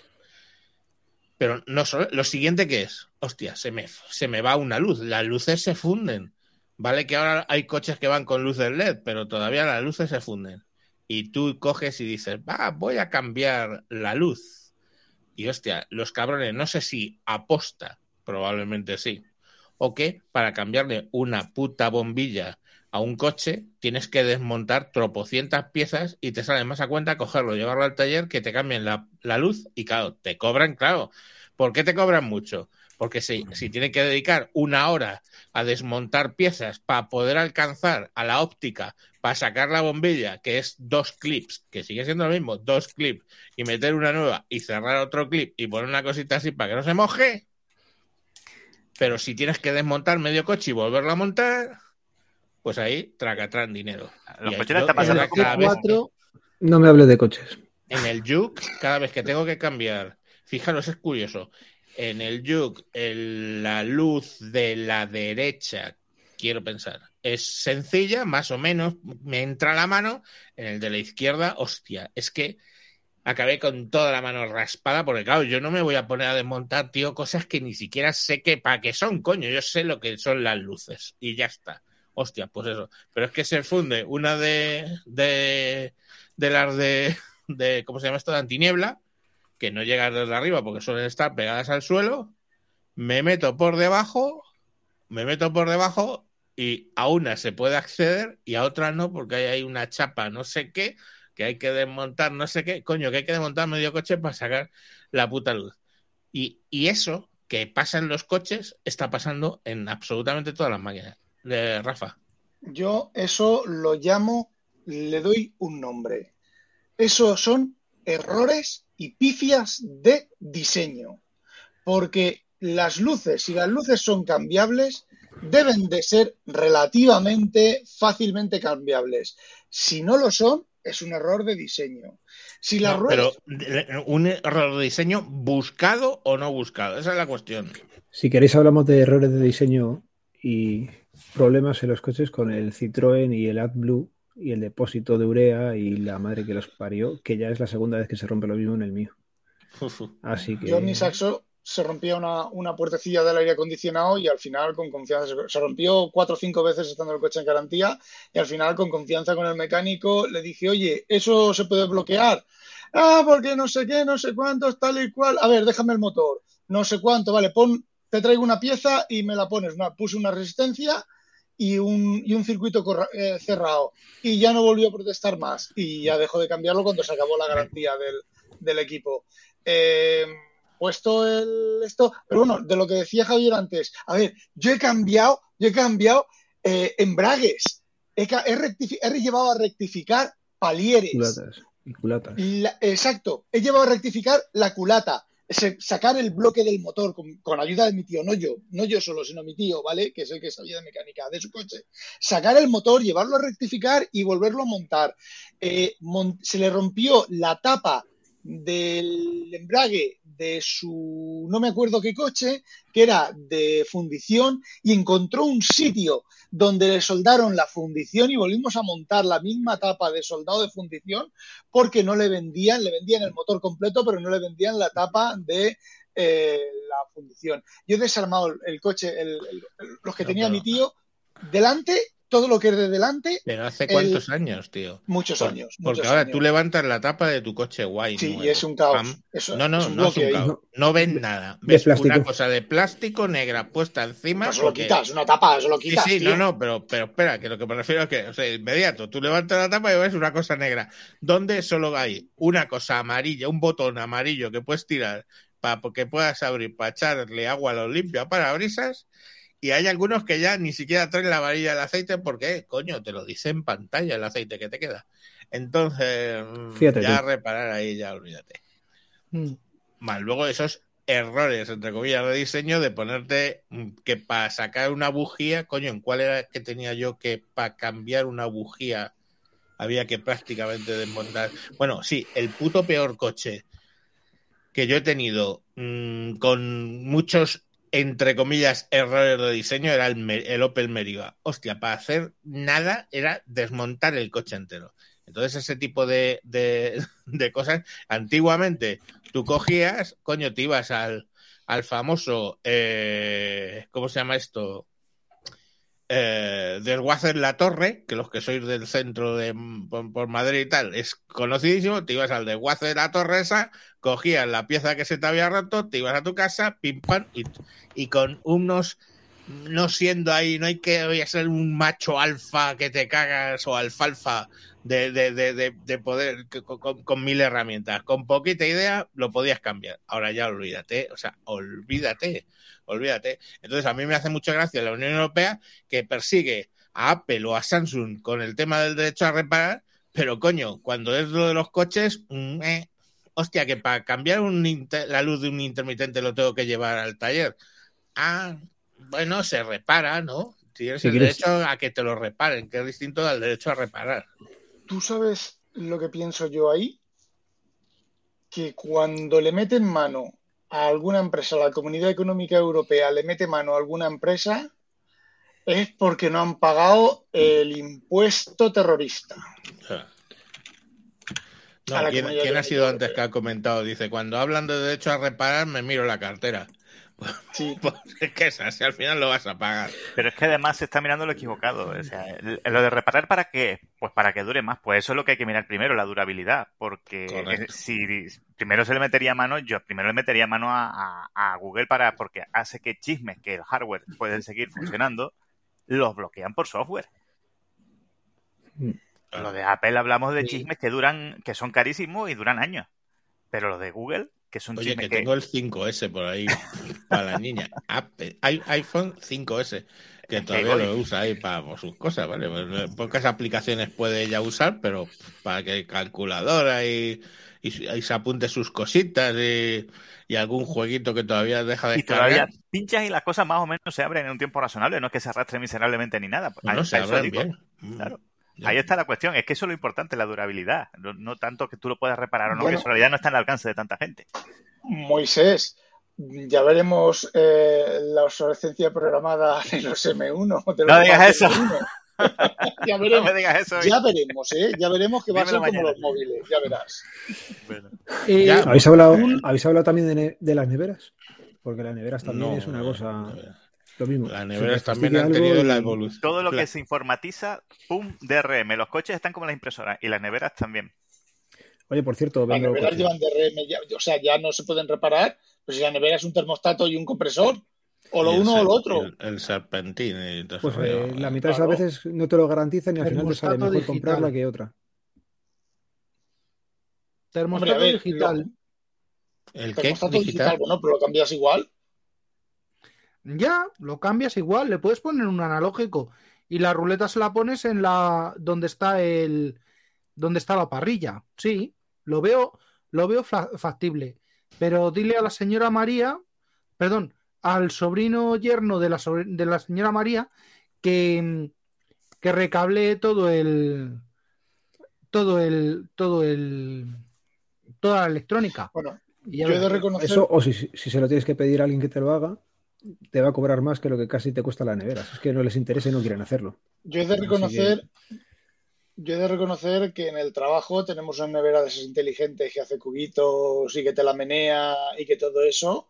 Pero no solo, lo siguiente que es, hostia, se me, se me va una luz, las luces se funden. Vale que ahora hay coches que van con luces LED, pero todavía las luces se funden. Y tú coges y dices, va, voy a cambiar la luz. Y hostia, los cabrones, no sé si aposta, probablemente sí, o que para cambiarle una puta bombilla a un coche tienes que desmontar tropocientas piezas y te sale más a cuenta cogerlo, llevarlo al taller, que te cambien la, la luz y claro, te cobran, claro. ¿Por qué te cobran mucho? Porque si, si tienen que dedicar una hora a desmontar piezas para poder alcanzar a la óptica, para sacar la bombilla, que es dos clips, que sigue siendo lo mismo, dos clips, y meter una nueva y cerrar otro clip y poner una cosita así para que no se moje. Pero si tienes que desmontar medio coche y volverlo a montar, pues ahí tracatrán dinero. Los coches están pasando cada vez, No me hable de coches. En el Juke, cada vez que tengo que cambiar, fijaros, es curioso. En el Juke, el, la luz de la derecha, quiero pensar, es sencilla, más o menos, me entra la mano. En el de la izquierda, hostia, es que acabé con toda la mano raspada, porque claro, yo no me voy a poner a desmontar, tío, cosas que ni siquiera sé que para qué son, coño, yo sé lo que son las luces y ya está. Hostia, pues eso. Pero es que se funde una de, de, de las de, de, ¿cómo se llama esto? De antiniebla que no llegan desde arriba porque suelen estar pegadas al suelo, me meto por debajo, me meto por debajo y a una se puede acceder y a otra no porque hay, hay una chapa no sé qué, que hay que desmontar no sé qué, coño, que hay que desmontar medio coche para sacar la puta luz. Y, y eso que pasa en los coches está pasando en absolutamente todas las máquinas. De Rafa. Yo eso lo llamo, le doy un nombre. Eso son errores y pifias de diseño. Porque las luces, si las luces son cambiables, deben de ser relativamente fácilmente cambiables. Si no lo son, es un error de diseño. Si las No, ruedas... pero eh, un error de diseño buscado o no buscado, esa es la cuestión. Si queréis hablamos de errores de diseño y problemas en los coches con el Citroën y el AdBlue y el depósito de urea y la madre que los parió, que ya es la segunda vez que se rompe lo mismo en el mío. *laughs* Así que Yo en mi saxo se rompía una, una puertecilla del aire acondicionado y al final con confianza se- se rompió cuatro o cinco veces estando el coche en garantía y al final con confianza con el mecánico le dije, oye, ¿eso se puede bloquear? Ah, porque no sé qué, no sé cuántos, tal y cual. A ver, déjame el motor. No sé cuánto, vale, pon, te traigo una pieza y me la pones. Una, puse una resistencia y un, y un circuito corra- eh, cerrado. Y ya no volvió a protestar más. Y ya dejó de cambiarlo cuando se acabó la garantía del, del equipo. Eh, puesto el esto, pero bueno, de lo que decía Javier antes, a ver, yo he cambiado, yo he cambiado eh, embragues, he, he he llevado a rectificar palieres. culatas y culatas. La- exacto, he llevado a rectificar la culata, sacar el bloque del motor con, con ayuda de mi tío, no yo, no yo solo, sino mi tío, ¿vale? Que es el que sabía de mecánica de su coche. Sacar el motor, llevarlo a rectificar y volverlo a montar. Eh, se le rompió la tapa del embrague de su, no me acuerdo qué coche, que era de fundición, y encontró un sitio donde le soldaron la fundición y volvimos a montar la misma tapa de soldado de fundición porque no le vendían, le vendían el motor completo, pero no le vendían la tapa de eh, la fundición. Yo he desarmado el, el coche, el- los que No, tenía pero- mi tío, delante, todo lo que es de delante, Pero hace El- cuántos años, tío. muchos Por- años. porque muchos ahora años. tú levantas la tapa de tu coche guay. Sí, nuevo. y es un caos. Eso- no, no, es un no es un caos. No ves nada. *laughs* De Ves plástico. una cosa de plástico negra puesta encima. No se lo quitas, una tapa, se lo Sí, quitas. sí, tío. no, no, pero, pero espera, que lo que me refiero es que, o sea, inmediato, tú levantas la tapa y ves una cosa negra, donde solo hay una cosa amarilla, un botón amarillo que puedes tirar para que puedas abrir, para echarle agua a los limpios para brisas, y hay algunos que ya ni siquiera traen la varilla del aceite porque, coño, te lo dice en pantalla el aceite que te queda. Entonces, mm, Fíjate ya tú. reparar ahí, ya olvídate. Mm. Más luego esos errores, entre comillas, de diseño de ponerte mm, que para sacar una bujía, coño, ¿en cuál era que tenía yo que para cambiar una bujía había que prácticamente desmontar? Bueno, sí, el puto peor coche que yo he tenido con muchos, entre comillas, errores de diseño era el, Opel Meriva. Hostia, para hacer nada era desmontar el coche entero. Entonces ese tipo de, de, *laughs* de cosas, antiguamente tú cogías, coño, te ibas al, al famoso, eh, ¿cómo se llama esto? Eh, Desguacer la Torre, que los que sois del centro de por, Madrid y tal, es conocidísimo, te ibas al desguace de la torre esa, cogías la pieza que se te había roto, te ibas a tu casa, pim pam, y, y con unos no siendo ahí, no hay que voy ser un macho alfa que te cagas o alfalfa de, de, de, de, de poder con, con- mil herramientas. Con poquita idea lo podías cambiar. Ahora ya olvídate, o sea, olvídate, olvídate. Entonces a mí me hace mucha gracia la Unión Europea que persigue a Apple o a Samsung con el tema del derecho a reparar, pero coño, cuando es lo de los coches, mm, eh, hostia, que para cambiar un inter- la luz de un intermitente lo tengo que llevar al taller. Ah, bueno, se repara, ¿no? Tienes el derecho a que te lo reparen, que es distinto al derecho a reparar. ¿Tú sabes lo que pienso yo ahí? Que cuando le meten mano a alguna empresa, la Comunidad Económica Europea le mete mano a alguna empresa, es porque no han pagado el impuesto terrorista. No, ¿quién, quién ha sido antes que ha comentado? Dice, cuando hablan de derecho a reparar, me miro la cartera. Sí. *laughs* Pues es que es así, al final lo vas a pagar. Pero es que además se está mirando lo equivocado. O sea, lo de reparar para qué? Pues para que dure más. Pues eso es lo que hay que mirar primero, la durabilidad. Porque Correcto. si primero se le metería mano, yo primero le metería mano a, a- a Google para porque hace que chismes que el hardware pueden seguir funcionando, los bloquean por software. Lo de Apple hablamos de Sí. chismes que duran, que son carísimos y duran años. Pero lo de Google, que Oye, que tengo el 5S por ahí para la niña. Apple- hay iPhone 5S, *laughs* que todavía lo usa ahí para por sus cosas, ¿vale? Pues, Pocas aplicaciones puede ella usar, pero para que calculadora y, y, y se apunte sus cositas y, y algún jueguito que todavía deja de Y todavía descargar. pinchas y las cosas más o menos se abren en un tiempo razonable, no es que se arrastre miserablemente ni nada. No, no, se abren bien. Claro. Ahí está la cuestión, es que eso es lo importante, la durabilidad, no, no tanto que tú lo puedas reparar o no, Bueno. que eso en realidad no está al alcance de tanta gente. Moisés, ya veremos eh, la obsolescencia programada de los M1. de los No digas eso. M1. ya No veremos. me digas eso. Ya veremos, ¿eh? Ya veremos que va a ser Dímelo como mañana. los móviles, ya verás. Bueno. Eh, Ya, ¿Habéis hablado, Un- ¿Habéis hablado también de, las neveras? Porque las neveras también No, es una no, cosa, no. Lo mismo. Las neveras también han tenido la evolución. Todo lo que se informatiza, pum, DRM. Los coches están como las impresoras y las neveras también. Oye, por cierto, Las neveras llevan DRM, ya- o sea, ya no se pueden reparar, pues si la nevera es un termostato y un compresor, o lo uno o lo otro. El, el serpentín y todo Pues eso, eh, la mitad de Claro. las veces no te lo garantizan y al final te sale mejor digital. comprarla que otra. termostato Hombre, ver, digital. ¿El qué? Termostato ¿Digital? digital, bueno, pero lo cambias igual. Ya, lo cambias igual, le puedes poner un analógico y la ruleta se la pones en la donde está el donde está la parrilla. Sí, lo veo, lo veo fa- factible. Pero dile a la señora María, perdón, al sobrino yerno de la, sobre- de la señora María que, que recable todo el todo el todo el toda la electrónica. Bueno, Y ya yo he de reconocer, Eso, o si, si se lo tienes que pedir a alguien que te lo haga, te va a cobrar más que lo que casi te cuesta la nevera. Es que no les interesa y no quieren hacerlo. yo he de Así reconocer, yo he de reconocer que en el trabajo tenemos una nevera de esas inteligentes que hace cubitos y que te la menea y que todo eso.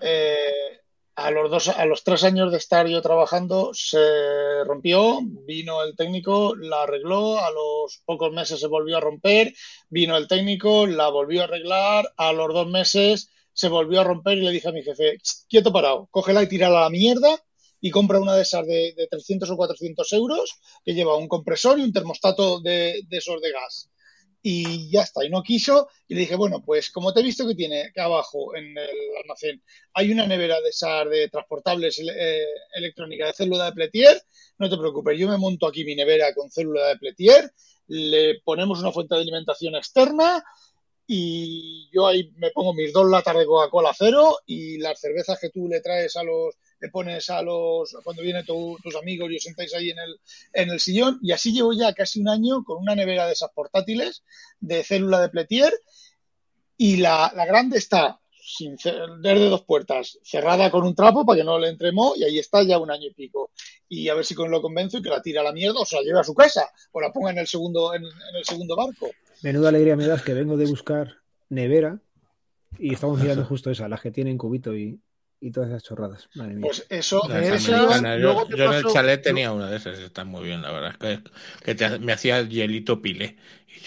Eh, a los dos, a los tres años de estar yo trabajando, se rompió, vino el técnico, la arregló, a los pocos meses se volvió a romper, vino el técnico, la volvió a arreglar, a los dos meses se volvió a romper y le dije a mi jefe, quieto parado, cógela y tírala a la mierda y compra una de esas de, de 300 o 400 euros que lleva un compresor y un termostato de, de esos de gas. Y ya está, y no quiso. Y le dije, bueno, pues como te he visto que tiene que abajo en el almacén hay una nevera de esas de transportables eh, electrónica de célula de Pletier, no te preocupes, yo me monto aquí mi nevera con célula de Pletier, le ponemos una fuente de alimentación externa y yo ahí me pongo mis dos latas de Coca-Cola cero y las cervezas que tú le traes a los, le pones a los, cuando vienen tu- tus amigos y os sentáis ahí en el, en el sillón y así llevo ya casi un año con una nevera de esas portátiles de célula de Pletier y la, la grande está sin desde dos puertas, cerrada con un trapo para que no le entre y ahí está ya un año y pico. Y a ver si con lo convenzo y que la tire a la mierda o se la lleve a su casa o la ponga en el segundo, en, en el segundo barco. Menuda alegría me das que vengo de buscar nevera y estamos mirando justo esa, las que tienen cubito y, y todas esas chorradas. Madre mía. Pues eso, Esas, americanas. Yo, luego te yo en el chalet tenía una de esas, están muy bien, la verdad. Es que, que te- me hacía hielito pile.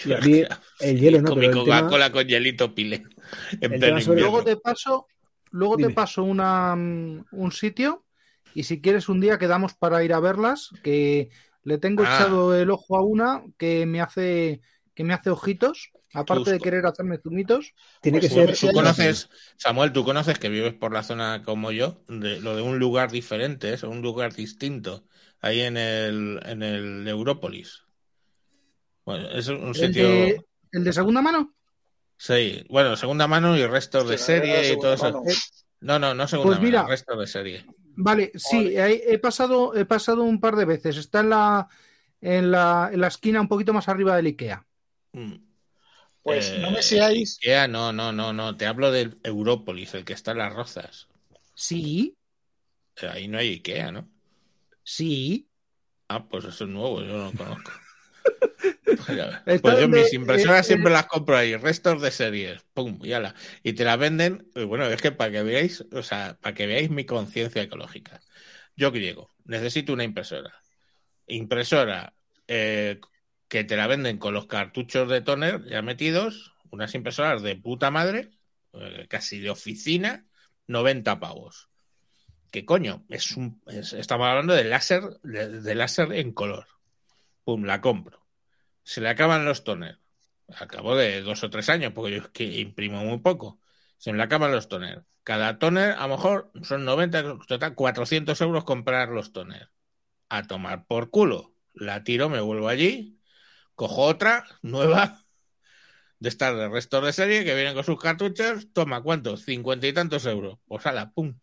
Y a mí el hielo no, con pero mi tema- Coca-Cola con hielito pile. *laughs* En El pleno tema sobre- invierno. Luego te paso, luego te paso una, un sitio y si quieres un día quedamos para ir a verlas, que le tengo Ah. echado el ojo a una que me hace que me hace ojitos, aparte de querer hacerme zumitos. Tiene que pues ser. bueno, Tú conoces, Samuel, tú conoces que vives por la zona como yo, de lo de un lugar diferente, es un lugar distinto, ahí en el, en el Európolis. Bueno, es un El sitio, de, el de segunda mano. sí, bueno, segunda mano y restos de Sí, serie y todo eso. No, no, no segunda Pues mira. mano, restos de serie. Vale, sí, he, he pasado, he pasado un par de veces. Está en la, en la, en la esquina un poquito más arriba del Ikea. Mm. Pues no me Eh, seáis, Ikea, no, no, no, no, te hablo del Európolis, el que está en las rozas. Sí, Eh, Ahí no hay Ikea, ¿no? sí. Ah, pues eso es nuevo, yo no lo conozco. *laughs* Pues, pues yo mis impresoras siempre las compro ahí, restos de series, pum, y ala. Y te las venden, bueno, es que para que veáis, o sea, para que veáis mi conciencia ecológica. Yo griego, necesito una impresora. Impresora eh, que te la venden con los cartuchos de toner ya metidos, unas impresoras de puta madre, eh, casi de oficina, 90 pavos. ¿Qué coño? Es un, estamos hablando de láser, de, láser en color. Pum, la compro. Se le acaban los toners. Acabo de dos o tres años, porque yo es que imprimo muy poco. Se me acaban los toners. Cada toner, a lo mejor, son 90, total, 400 euros comprar los toners. A tomar por culo. La tiro, me vuelvo allí, cojo otra, nueva, de estar de resto de serie, que vienen con sus cartuchos, toma, ¿cuántos? Cincuenta y tantos euros. Pues ala, pum.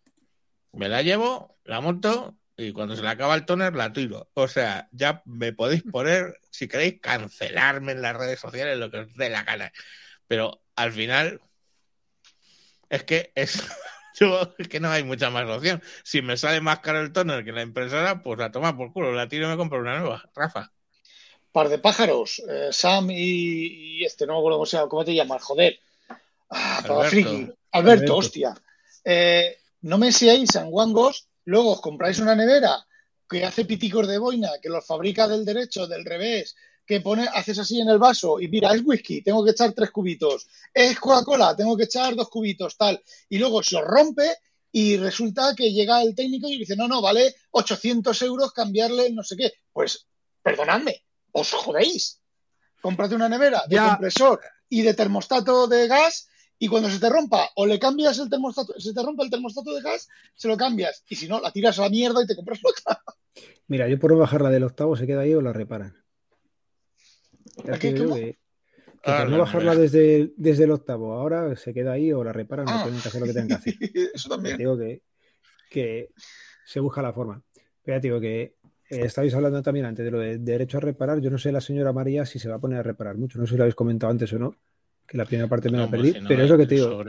Me la llevo, la monto y cuando se le acaba el toner la tiro. O sea, ya me podéis poner, si queréis, cancelarme en las redes sociales, lo que os dé la gana. Pero al final, es que es *laughs* que no hay mucha más opción. Si me sale más caro el toner que la impresora, pues la toma por culo, la tiro y me compro una nueva. Rafa. Par de pájaros, eh, Sam y, este, no me acuerdo cómo, se llama, ¿cómo te llamas? Joder. Ah, Alberto. Alberto, hostia. Eh, no me seáis sanguangos, luego os compráis una nevera que hace piticos de boina, que los fabrica del derecho, del revés, que pone, haces así en el vaso y mira, es whisky, tengo que echar tres cubitos, es Coca-Cola, tengo que echar dos cubitos, tal, y luego se os rompe y resulta que llega el técnico y dice, no, no, vale 800 euros cambiarle no sé qué. Pues, perdonadme, os jodéis. Cómprate una nevera de compresor y de termostato de gas y cuando se te rompa o le cambias el termostato, se te rompe el termostato de gas, se lo cambias y si no, la tiras a la mierda y te compras otra. Mira, yo por bajarla del octavo se queda ahí o la reparan. ¿Qué, que, ah, por no bajarla desde, desde el octavo, ahora se queda ahí o la reparan, ah. tienen que hacer lo que tengan que hacer. *laughs* Eso también. digo que, que se busca la forma. Pero digo que eh, estabais hablando también antes de lo de derecho a reparar. Yo no sé la señora María si se va a poner a reparar mucho. No sé si lo habéis comentado antes o no que la primera parte me la perdí, pero es lo que te digo.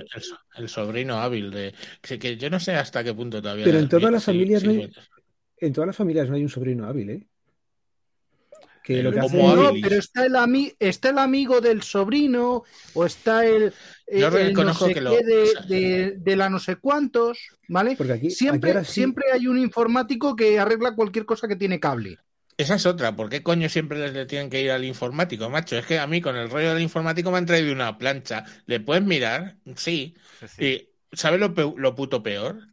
el, sobrino hábil de que, yo no sé hasta qué punto todavía. Pero en todas las familias no hay, en todas las familias no hay un sobrino hábil, ¿eh? Que lo que hace... No, pero está el, está el amigo del sobrino o está el, yo reconozco que lo... de, de, la no sé cuántos, ¿vale? Porque aquí, siempre, siempre hay un informático que arregla cualquier cosa que tiene cable. Esa es otra. ¿Por qué coño siempre les tienen que ir al informático, macho? Es que a mí con el rollo del informático me han traído una plancha. ¿Le puedes mirar? Sí. Y ¿sabes lo, lo, puto peor?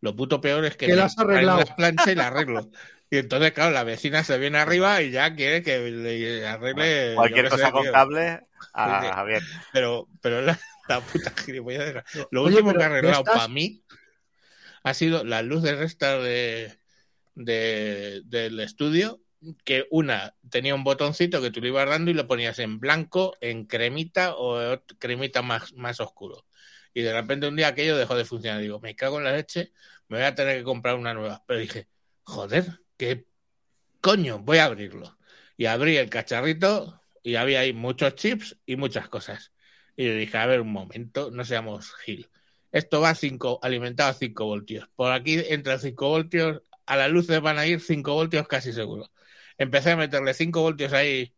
Lo puto peor es que, que las arreglado. la plancha y la arreglo. *laughs* Y entonces, claro, la vecina se viene arriba y ya quiere que le arregle. Cualquier cosa con cable, a Javier. Pero, pero la, *laughs* puta gilipollas. Lo último que ha arreglado para mí ha sido la luz de resta de de, del estudio que una tenía un botoncito que tú le ibas dando y lo ponías en blanco, en cremita o cremita más, más oscuro. Y de repente un día aquello dejó de funcionar. Digo, me cago en la leche, me voy a tener que comprar una nueva. Pero dije, joder, ¿qué coño? Voy a abrirlo. Y abrí el cacharrito y había ahí muchos chips y muchas cosas. Y le dije, a ver, un momento, no seamos gil. Esto va 5, alimentado a 5 voltios. Por aquí entre 5 voltios a la luz van a ir 5 voltios casi seguro. Empecé a meterle 5 voltios ahí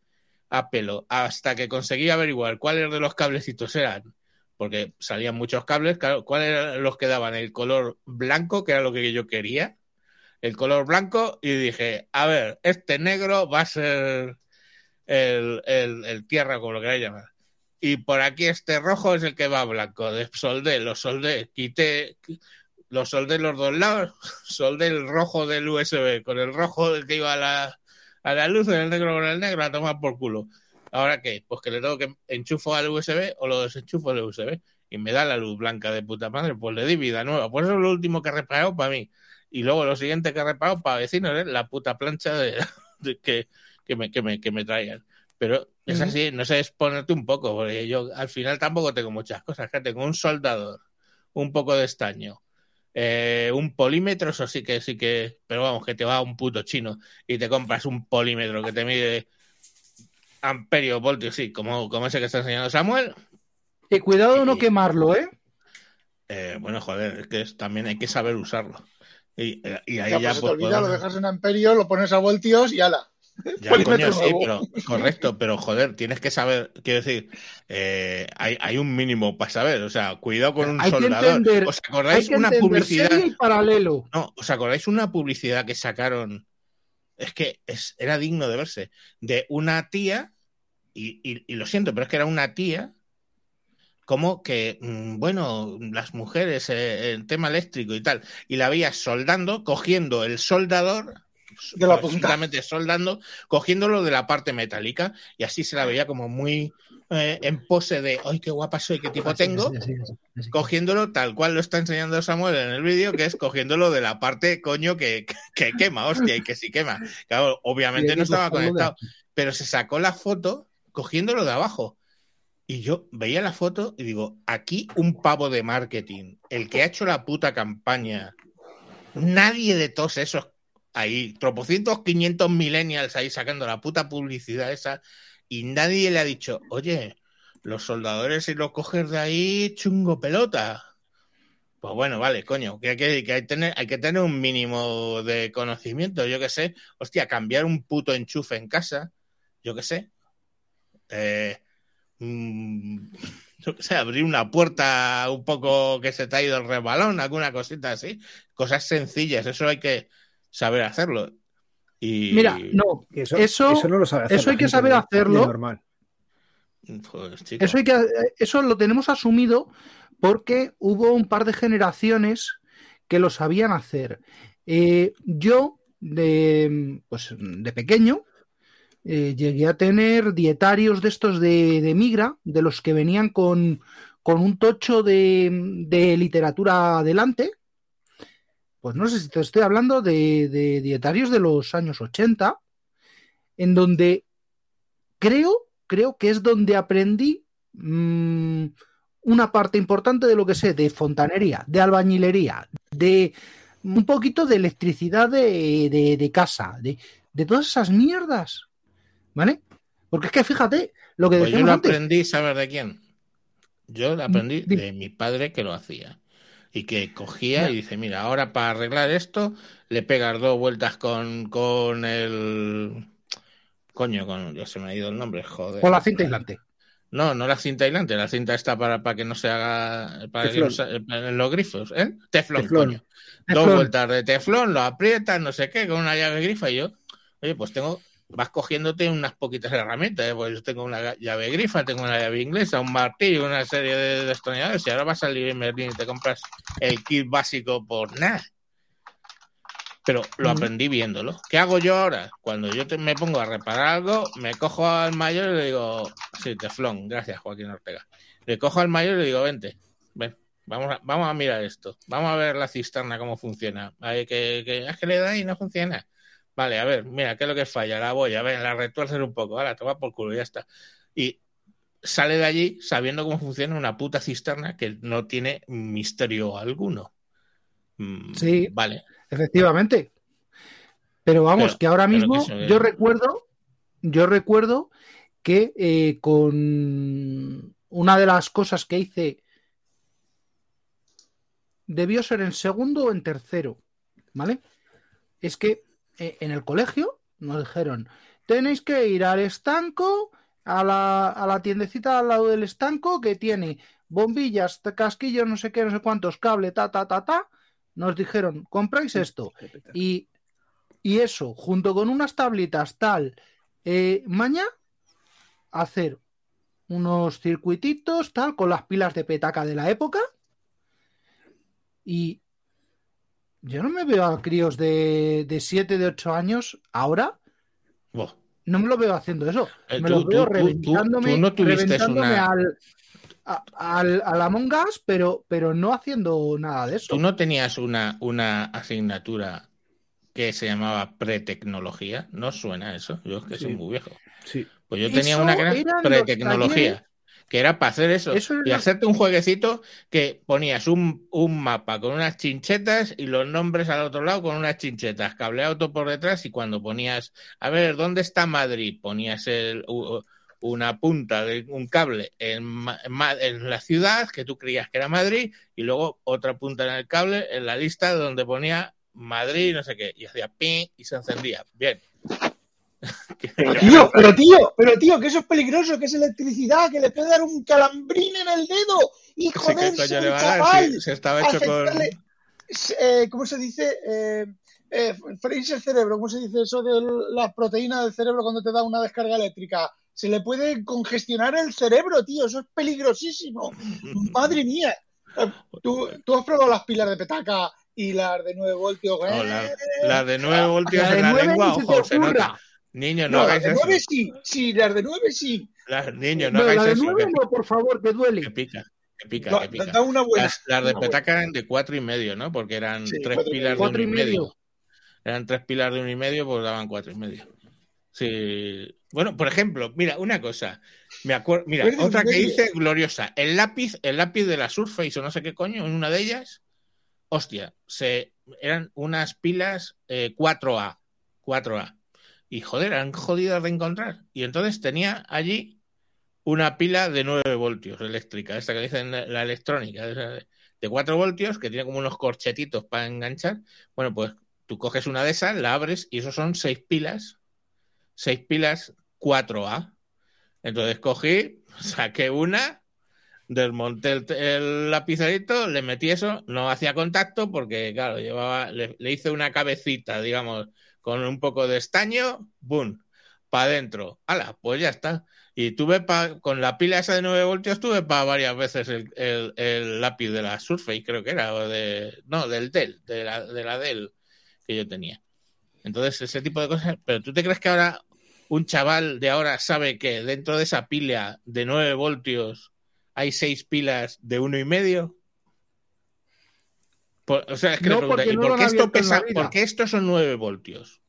a pelo hasta que conseguí averiguar cuáles de los cablecitos eran, porque salían muchos cables, cuáles eran los que daban el color blanco, que era lo que yo quería, el color blanco, y dije, a ver, este negro va a ser el, el, tierra, como lo queráis llamar. Y por aquí este rojo es el que va blanco. Soldé, lo soldé, quité, los soldé los dos lados, *laughs* soldé el rojo del USB con el rojo que iba a la, a la luz, el negro con el negro, a tomar por culo. ¿Ahora qué? Pues que le tengo que enchufo al USB o lo desenchufo del USB y me da la luz blanca de puta madre, pues le di vida nueva. Por eso es lo último que he reparado para mí. Y luego lo siguiente que he reparado para vecinos es la puta plancha *laughs* de, que, que, me, que, me, que me traigan. Pero es así, no sé, es ponerte un poco, porque yo al final tampoco tengo muchas cosas. Que tengo un soldador, un poco de estaño, eh, un polímetro, eso sí que sí que, pero vamos, que te va a un puto chino y te compras un polímetro que te mide amperio, voltios, sí, como, como ese que está enseñando Samuel. Y cuidado no quemarlo, ¿eh? ¿eh? Bueno, joder, es que también hay que saber usarlo. Y, eh, ahí ya, pues, te olvida, lo dejas en amperio, lo pones a voltios y ala. *laughs* Ya, Polímetro coño, sí, pero correcto, pero joder, tienes que saber, quiero decir, eh, hay, hay un mínimo para saber, o sea, cuidado con un Hay que soldador. entender- ¿Os Hay acordáis que una publicidad? serie y paralelo. No, ¿os acordáis una publicidad que sacaron? Es que es- era digno de verse, de una tía, y, y- y lo siento, pero es que era una tía, como que, mm, bueno, las mujeres, eh, el tema eléctrico y tal, y la veías soldando, cogiendo el soldador, De la soldando, cogiéndolo de la parte metálica, y así se la veía como muy eh, en pose de, ¡ay, qué guapa soy, qué tipo tengo! cogiéndolo tal cual lo está enseñando Samuel en el vídeo, que es cogiéndolo de la parte, coño, que, que quema, hostia, y que sí quema. Claro, obviamente no estaba conectado, pero se sacó la foto cogiéndolo de abajo. Y yo veía la foto y digo, aquí un pavo de marketing, el que ha hecho la puta campaña, nadie de todos esos ahí, tropocientos, quinientos millennials ahí sacando la puta publicidad esa, y nadie le ha dicho, oye, los soldadores si los coges de ahí, chungo pelota. Pues bueno, vale, coño, que hay que, tener, hay que tener un mínimo de conocimiento, yo qué sé. Hostia, cambiar un puto enchufe en casa, yo qué sé. Eh, mm, yo qué sé, abrir una puerta un poco que se te ha ido el resbalón, alguna cosita así. Cosas sencillas, eso hay que saber hacerlo. Y, Mira, no, Eso, Eso- eso no lo sabe hacer eso hay que saber de- hacerlo. de normal. pues, chico, Eso, hay que, eso lo tenemos asumido porque hubo un par de generaciones que lo sabían hacer. Eh, yo, de, pues, de pequeño, eh, llegué a tener dietarios de estos de, migra, de los que venían con, con un tocho de, de literatura adelante. Pues no sé si te estoy hablando de, dietarios de los años 80, en donde creo, creo que es donde aprendí mm, una parte importante de lo que sé, de fontanería, de albañilería, de un poquito de electricidad de, de- casa, de todas esas mierdas. ¿Vale? Porque es que fíjate, lo que Pues yo decíamos lo antes, aprendí, ¿sabes de quién? Yo lo aprendí Dime. de mi padre que lo hacía. Y que cogía Ya. y dice, mira, ahora para arreglar esto, le pegas dos vueltas con, con el... Coño, con... Ya se me ha ido el nombre, joder. con la cinta aislante. No, no la cinta aislante, la cinta está para, para que no se haga... Para que no se- para los grifos, ¿eh? Teflón, Teflón. coño. Teflón. Dos vueltas de teflón, lo aprietas, no sé qué, con una llave grifa y yo, oye, pues tengo, vas cogiéndote unas poquitas herramientas, ¿eh? pues yo tengo una llave grifa, tengo una llave inglesa, un martillo, una serie de destornilladores y ahora vas a salir en y te compras el kit básico por nada. Pero lo aprendí viéndolo. ¿Qué hago yo ahora? Cuando yo te- me pongo a reparar algo, me cojo al mayor y le digo, sí, teflón, gracias Joaquín Ortega. Le cojo al mayor y le digo, vente, ven, Vamos a, vamos a mirar esto. Vamos a ver la cisterna cómo funciona. Hay que, que, es que le da y no funciona. Vale, a ver, mira, ¿qué es lo que falla? La boya, ven, la retuerces un poco. Ahora, toma por culo, ya está. Y sale de allí sabiendo cómo funciona una puta cisterna que no tiene misterio alguno. Mm, Sí. Vale. Efectivamente. Pero vamos, Pero- que ahora mismo que yo recuerdo, yo recuerdo que eh, con una de las cosas que hice debió ser en segundo o en tercero, ¿vale? Es que en el colegio nos dijeron, tenéis que ir al estanco, a la, a la tiendecita al lado del estanco que tiene bombillas, casquillos, no sé qué, no sé cuántos, cable, ta, ta, ta, ta. Nos dijeron, compráis esto. Y, y eso, junto con unas tablitas tal, eh, maña, hacer unos circuititos tal, con las pilas de petaca de la época. Y yo no me veo a críos de, de 7, de 8 años ahora, Buah. no me lo veo haciendo eso. Eh, me tú- lo veo tú- reventándome, tú no reventándome una- al, a- al, al Among Us, pero, pero no haciendo nada de eso. ¿Tú no tenías una, una asignatura que se llamaba pretecnología? ¿No suena eso? Yo es que soy muy viejo. Sí. Pues yo tenía Eso una eran los pretecnología. Que era para hacer eso, Eso y hacerte un jueguecito que ponías un, un mapa con unas chinchetas y los nombres al otro lado con unas chinchetas, cableado todo por detrás y cuando ponías, a ver, ¿dónde está Madrid? Ponías el, una punta de un cable en, en la ciudad que tú creías que era Madrid y luego otra punta en el cable en la lista donde ponía Madrid, no sé qué, y hacía ping y se encendía. Bien. *laughs* Pero tío, pero tío, pero tío, que eso es peligroso, que es electricidad, que le puede dar un calambrín en el dedo y Sí, ¿qué joderse el va a dar? chaval. Si estaba hecho con. eh, ¿Cómo se dice? Eh, eh, freírse el cerebro, ¿cómo se dice eso de la proteína del cerebro cuando te da una descarga eléctrica? Se le puede congestionar el cerebro, tío, eso es peligrosísimo. *laughs* Madre mía. Eh, ¿Tú, tú has probado las pilas de petaca y las de 9 voltios? No, eh? la, la de 9 voltios en la lengua, se ojo, se nota. Niños, no, No, las hagáis de eso. 9 sí, sí, las de 9 sí. Las- niños, no No, hagáis la de eso. nueve Que, no, por favor, que que duele. pica, que pica, que pica. da una buena. Las, las de una buena. petaca eran de cuatro y medio, ¿no? Porque eran Sí, tres pilas de medio. uno Cuatro y y medio. medio. Eran tres pilas de uno y medio, pues daban cuatro y medio. Sí. Bueno, por ejemplo, mira, una cosa. Me acuerdo, mira, otra que hice gloriosa. El lápiz, el lápiz de la Surface o no sé qué coño, en una de ellas, hostia, se, eran unas pilas eh, 4A. 4A. Y joder, eran jodidas de encontrar. Y entonces tenía allí una pila de 9 voltios eléctrica, esta que dicen la electrónica, de 4 voltios, que tiene como unos corchetitos para enganchar. Bueno, pues tú coges una de esas, la abres y eso son 6 pilas, 6 pilas 4A. Entonces cogí, *laughs* saqué una, desmonté el, el lapicerito, le metí eso, no hacía contacto porque, claro, llevaba, le, le hice una cabecita, digamos, con un poco de estaño, ¡boom! Para adentro. ¡Hala! Pues ya está. Y tuve pa, con la pila esa de 9 voltios, tuve para varias veces el, lápiz de la Surface, creo que era, o de. No, del Dell, de la, de la Dell que yo tenía. Entonces, ese tipo de cosas. Pero ¿tú te crees que ahora un chaval de ahora sabe que dentro de esa pila de 9 voltios hay 6 pilas de uno y medio? Por, o sea, es que No, porque ¿y no por qué esto pesa? ¿Por qué estos son 9 voltios?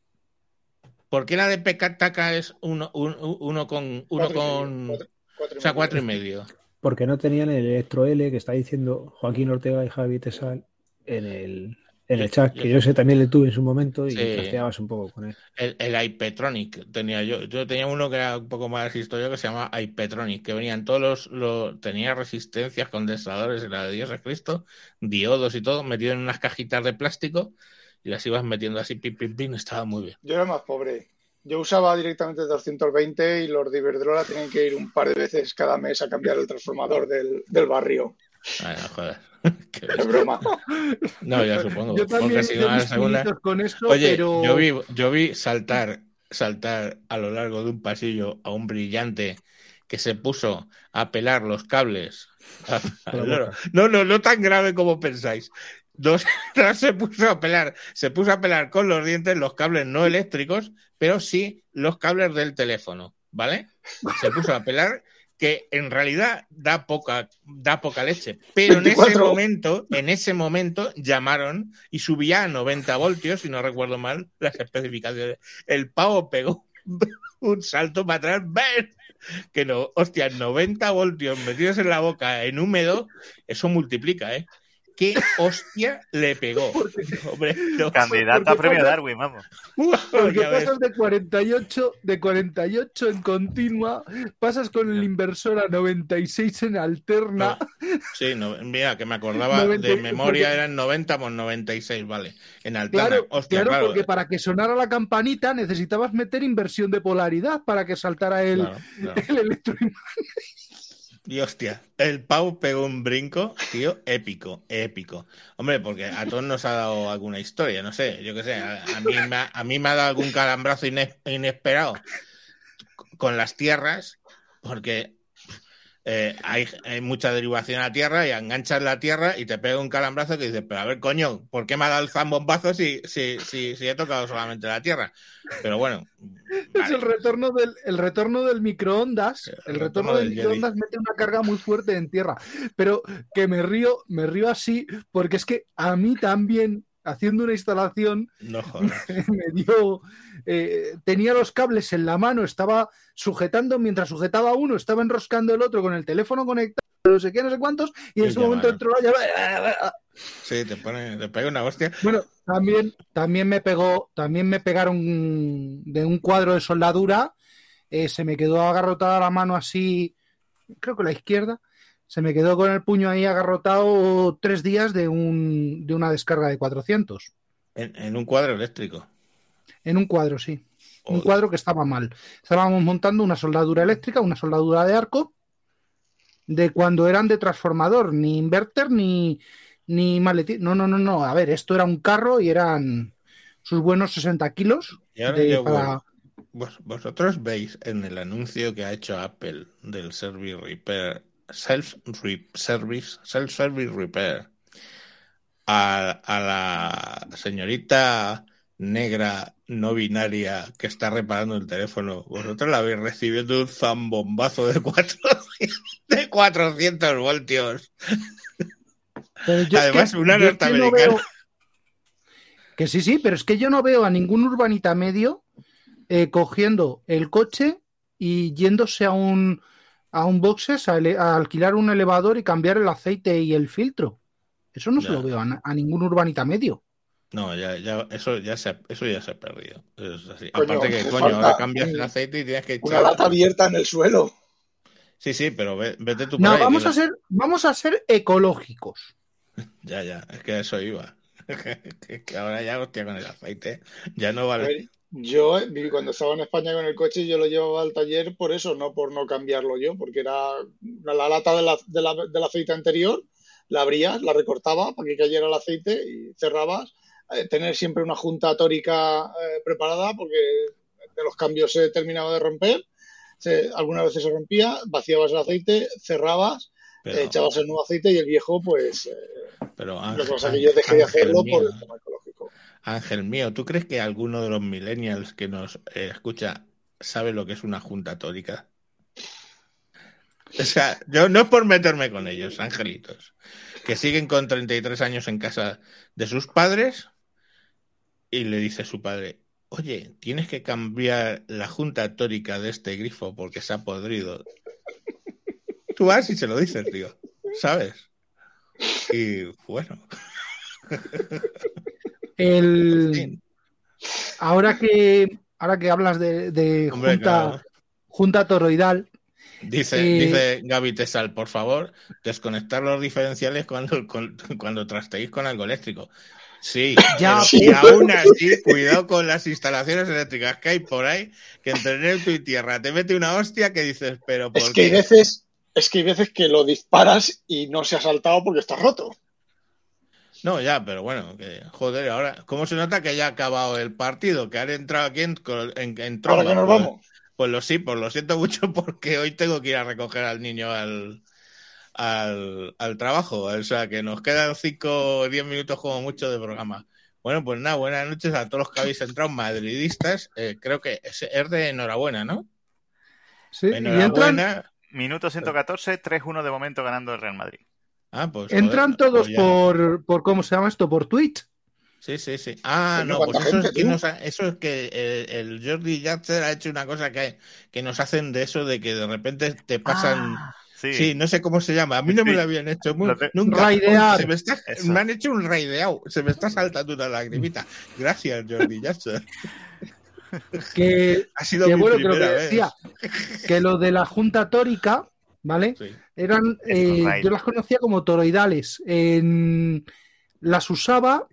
¿Por qué la de Pecataca es uno, uno, uno con uno con cuatro- cuatro o sea medio. cuatro y medio? Porque no tenían el Electro L que está diciendo Joaquín Ortega y Javi Tesal en el, en el chat, que yo sé también le tuve en su momento y Sí. trasteabas un poco con él. El, el iPetronic tenía yo. Yo tenía uno que era un poco más historia que se llama iPetronic, que venían todos los, los- tenía resistencias, condensadores, era de Dios es Cristo, diodos y todo, metido en unas cajitas de plástico y las ibas metiendo así, pim, pim, pim, estaba muy bien. Yo era más pobre. Yo usaba directamente 220 y los de Iberdrola tenían que ir un par de veces cada mes a cambiar el transformador del, del barrio. Joder. *laughs* Qué Es broma. no, ya supongo. Yo también si no, segunda. con Oye, pero yo vi, yo vi saltar, saltar a lo largo de un pasillo a un brillante que se puso a pelar los cables. *laughs* No, no, no tan grave como pensáis. No, no *laughs* se puso a pelar, se puso a pelar con los dientes los cables no eléctricos, pero sí los cables del teléfono, ¿vale? Se puso a pelar que en realidad da poca, da poca leche. Pero en ese 24. momento, en ese momento llamaron y subía a 90 voltios, si no recuerdo mal las especificaciones. El pavo pegó *laughs* un salto para atrás, ¡ven! Que no, hostia, 90 voltios metidos en la boca en húmedo, eso multiplica, ¿eh? ¿Qué hostia le pegó? Hombre, no. Porque a premio Darwin, vamos. Porque pasas de 48, de 48 en continua, pasas con el inversor a 96 en alterna. Sí, no, mira, que me acordaba 90, de memoria porque- eran 90 por 96, vale. En alterna, Claro, hostia, claro, claro. porque para que sonara la campanita necesitabas meter inversión de polaridad para que saltara el, Claro, claro. el electroimán. Y hostia, el Pau pegó un brinco, tío, épico, épico. Hombre, porque a todos nos ha dado alguna historia, no sé, yo qué sé, a, mí, me ha, a mí me ha dado algún calambrazo ines- inesperado con las tierras, porque eh, hay, hay mucha derivación a tierra y enganchas la tierra y te pega un calambrazo que dices, pero a ver, coño, ¿por qué me ha dado el zambombazo si, si, si, si he tocado solamente la tierra? Pero bueno, *laughs* Es el retorno del, el retorno del microondas. El, El retorno retorno del del microondas mete una carga muy fuerte en tierra. Pero que me río, me río así, porque es que a mí también, haciendo una instalación, no *laughs* me dio. eh, tenía los cables en la mano, estaba sujetando, mientras sujetaba uno, estaba enroscando el otro con el teléfono conectado, no sé qué, no sé cuántos, y en ese momento entró la llamada. Sí, te pone, te pega una hostia. Bueno, también, también me pegó, también me pegaron de un cuadro de soldadura, eh, se me quedó agarrotada la mano así, creo que la izquierda, se me quedó con el puño ahí agarrotado tres días de, un, de una descarga de 400. En, en un cuadro eléctrico. En un cuadro, sí. un cuadro que estaba mal. Estábamos montando una soldadura eléctrica, una soldadura de arco, de cuando eran de transformador, ni inverter ni, ni maletín. No, no, no, no. A ver, esto era un carro y eran sus buenos 60 kilos. Y ahora de- yo para- vuelvo. Vos- vosotros veis en el anuncio que ha hecho Apple del Service Repair, Self Re- Service, Self Service Repair, a, a la señorita negra no binaria que está reparando el teléfono, vosotros la veis recibiendo un zambombazo de 400, de 400 voltios. Pero yo es Además, que- una yo es que no norteamericana. veo- Que sí, sí, pero es que yo no veo a ningún urbanita medio eh, cogiendo el coche y yéndose a un a un boxes a, alquilar un elevador y cambiar el aceite y el filtro. Eso no se lo veo a, ningún urbanita medio. No, ya, ya, eso ya se, eso ya se ha perdido. Es así. Coño, Aparte que, coño, ahora cambias el aceite y tienes que Una echar. lata abierta en el suelo. Sí, sí, pero ve- vete tú por No, ahí, vamos a ser, vamos a ser ecológicos. *laughs* Ya, ya, es que a eso iba. *laughs* que, que ahora ya, hostia, con el aceite ya no vale. Yo eh, cuando estaba en España con el coche, yo lo llevaba al taller por eso, no por no cambiarlo yo, porque era la lata de la- de la- del aceite anterior, la abrías, la recortaba para que cayera el aceite y cerrabas. Eh, tener siempre una junta tórica eh, preparada, porque de los cambios se terminaba de romper. Se- algunas veces se rompía, vaciabas el aceite, cerrabas, Pero, eh, echabas el nuevo aceite y el viejo, pues pero lo que pasa es que yo dejé de hacerlo por el tema. Ángel mío, ¿tú crees que alguno de los millennials que nos eh, escucha sabe lo que es una junta tórica? O sea, yo no es por meterme con ellos, angelitos, que siguen con 33 años en casa de sus padres y le dice su padre, oye, tienes que cambiar la junta tórica de este grifo porque se ha podrido. Tú vas y se lo dices, tío, ¿sabes? Y bueno, *laughs* El, ahora que ahora que hablas de, de hombre, junta, claro. junta toroidal, Dice, Eh, dice Gaby Tesal, por favor, desconectar los diferenciales cuando, con- cuando trasteéis con algo eléctrico. Sí, Ya, pero- y aún así, cuidado con las instalaciones eléctricas que hay por ahí, que entre neutro y tierra te mete una hostia que dices, pero ¿por Es que hay qué? veces, es que hay veces que lo disparas y no se ha saltado porque está roto. No, ya, pero bueno, que, joder, ahora, ¿cómo se nota que ya ha acabado el partido? Que han entrado aquí en, en, en tromba? Ahora que nos Pues- vamos. Pues lo sí, pues lo siento mucho *laughs* porque hoy tengo que ir a recoger al niño al, al, al trabajo. O sea, que nos quedan 5 o 10 minutos como mucho de programa. Bueno, pues nada, buenas noches a todos los que habéis entrado, madridistas. Eh, creo que es, es de enhorabuena, ¿no? ¿sí? y entran, Enhorabuena. Minuto 114, 3-1 de momento ganando el Real Madrid. Ah, pues, entran pues todos por, por, ¿cómo se llama esto? Por Twitch. Sí, sí, sí. Ah, Coño, no, pues ¿cuánta eso es, que tú? nos ha- eso es que el, el Jordi Yatzer ha hecho una cosa que, que nos hacen de eso, de que de repente te pasan... Ah, sí. Sí, no sé cómo se llama. A mí no me lo habían hecho. Muy- te- nunca. Raidear. Se me, está, Eso. me han hecho un raideado. Se me está saltando una lagrimita. Gracias, Jordi Yatzer. *laughs* Que, Ha sido que mi bueno, que lo que primera vez. decía, que lo de la junta tórica, ¿vale? Sí. Eran, eh, yo las conocía como toroidales. En- las usaba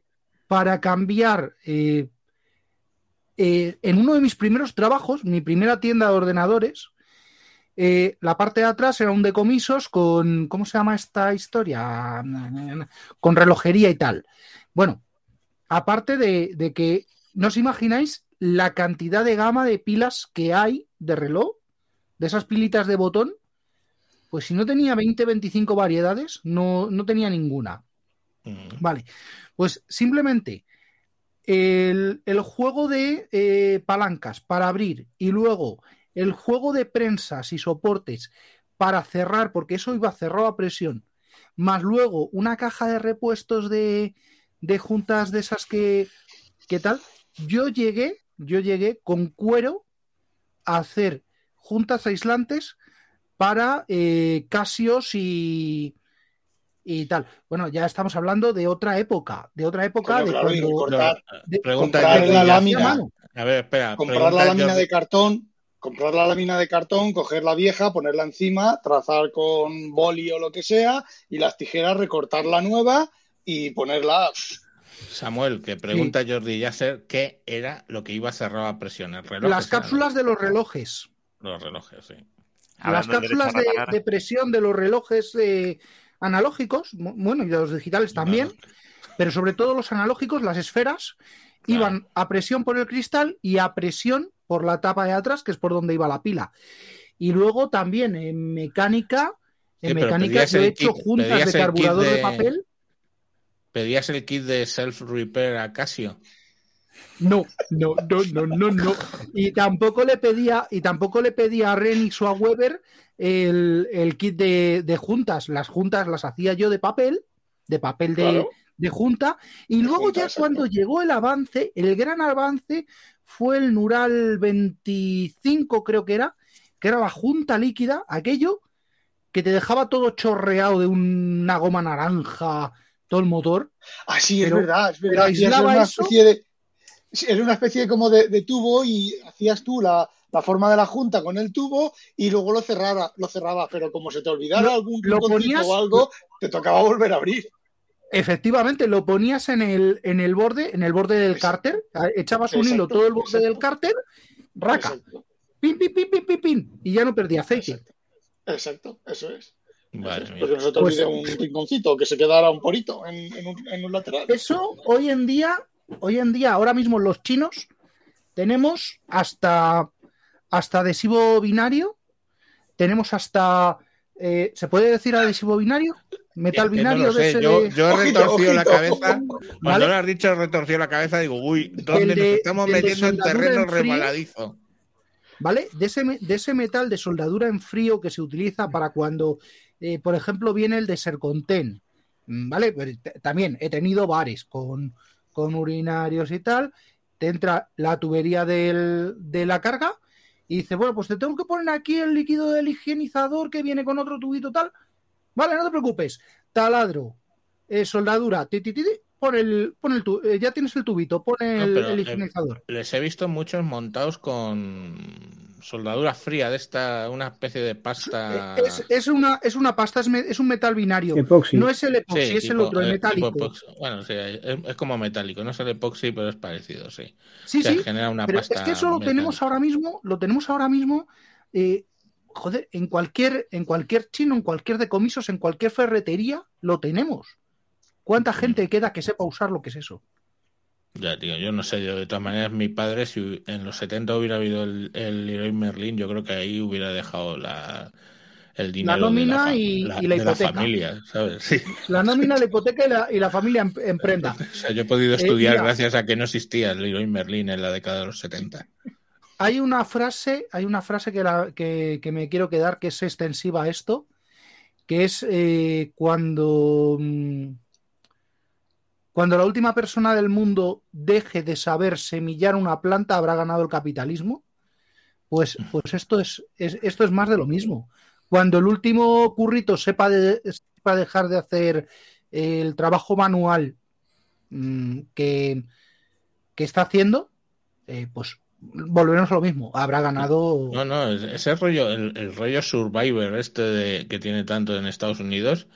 para cambiar. eh, eh, en uno de mis primeros trabajos, mi primera tienda de ordenadores, eh, la parte de atrás era un decomisos con, ¿cómo se llama esta historia? Con relojería y tal. Bueno, aparte de, de que no os imagináis la cantidad de gama de pilas que hay de reloj, de esas pilitas de botón, pues si no tenía 20, 25 variedades, no, no tenía ninguna. Mm. Vale, pues simplemente el, el juego de eh, palancas para abrir y luego el juego de prensas y soportes para cerrar, porque eso iba cerrado a presión, más luego una caja de repuestos de, de juntas de esas que, que tal, yo llegué, yo llegué con cuero a hacer juntas aislantes para eh, Casios y, y tal. Bueno, ya estamos hablando de otra época, de otra época de claro, cuando recortar, de- Pregunta comprar la lámina. A ver, espera. comprar la lámina Jordi- de cartón, comprar la lámina de cartón, coger la vieja, ponerla encima, trazar con boli o lo que sea, y las tijeras recortar la nueva y ponerla. Samuel, que pregunta Jordi Yasser qué era lo que iba cerrado a presión. ¿El reloj? Las cápsulas de los relojes. Los relojes, sí. Las cápsulas de, de, presión de los relojes eh, analógicos, bueno, y de los digitales también, pero sobre todo los analógicos, las esferas, iban a presión por el cristal y a presión por la tapa de atrás, que es por donde iba la pila. Y luego también en mecánica, en sí, mecánica yo he hecho kit, juntas de carburador de... de papel. ¿Pedías el kit de self-repair a Casio? No, no, no, no, no, no. Y tampoco le pedía, y tampoco le pedía a Renix o a Weber el, el kit de, de, juntas. Las juntas las hacía yo de papel, de papel de, claro. de junta. Y luego junta, ya cuando llegó el avance, el gran avance fue el Nural 25, creo que era, que era la junta líquida, aquello que te dejaba todo chorreado de una goma naranja, todo el motor. Ah, sí, es verdad, es verdad. Una eso, especie de era una especie de como de, de, tubo y hacías tú la, la, forma de la junta con el tubo y luego lo cerraba, lo cerraba pero como se te olvidara algún lo ponías, o algo, te tocaba volver a abrir. Efectivamente, lo ponías en el, en el borde, en el borde del cárter, echabas un hilo todo el borde exacto. del cárter, raca, pin, pin, pin, pin, pin, pin, y ya no perdía aceite. Exacto, exacto eso es. Vale, Porque no se te olvide pues, un rinconcito, que se quedara un porito en, en, un, en un lateral. Eso hoy en día hoy en día, ahora mismo los chinos, tenemos hasta, hasta adhesivo binario, tenemos hasta, eh, ¿se puede decir adhesivo binario? Metal binario no de ese yo, de... yo, he *laughs* retorcido la cabeza, cuando ¿vale? lo has dicho, he retorcido la cabeza, digo, uy, ¿dónde de, nos estamos metiendo en terreno en rebaladizo? ¿Vale? De ese, de ese metal de soldadura en frío que se utiliza para cuando, eh, por ejemplo, viene el de Serconten, ¿vale? Pero también he tenido bares con, con urinarios y tal, te entra la tubería del, de la carga y dice, bueno, pues te tengo que poner aquí el líquido del higienizador que viene con otro tubito tal. Vale, no te preocupes. Taladro, eh, soldadura, ti, ti, ti, pon el, pon el tu, eh, ya tienes el tubito, pon el, no, el higienizador. Eh, les he visto muchos montados con soldadura fría de esta, una especie de pasta. Es, es una, es una pasta, es, me, es, un metal binario. Epoxi. No es el epoxi, sí, es tipo, el otro, el eh, metálico. bueno, sí, es, es, como metálico, no es el epoxi, pero es parecido, sí. Sí, o sea, sí. Genera una pero pasta es que eso lo tenemos ahora mismo, lo tenemos ahora mismo. Eh, joder, en cualquier, en cualquier chino, en cualquier decomisos, en cualquier ferretería, lo tenemos. ¿Cuánta gente queda que sepa usar lo que es eso? Ya, tío, yo no sé, yo de todas maneras, mi padre, si en los 70 hubiera habido el, el Leroy Merlin, yo creo que ahí hubiera dejado la, el dinero la nómina de la, y, la, y la de hipoteca. la familia, ¿sabes? Sí. La nómina, la hipoteca y la, y la familia en, en, prenda. *laughs* O sea, yo he podido estudiar eh, gracias a que no existía el Leroy Merlin en la década de los 70. Hay una frase, hay una frase que, que, que me quiero quedar que es extensiva a esto, que es eh, cuando... Mmm, cuando la última persona del mundo deje de saber semillar una planta, habrá ganado el capitalismo. Pues, pues esto, es, es, esto es más de lo mismo. Cuando el último currito sepa, de, sepa dejar de hacer el trabajo manual mmm, que, que, está haciendo, eh, pues volveremos a lo mismo. Habrá ganado. No, no, ese rollo, el, el rollo Survivor, este de, que tiene tanto en Estados Unidos,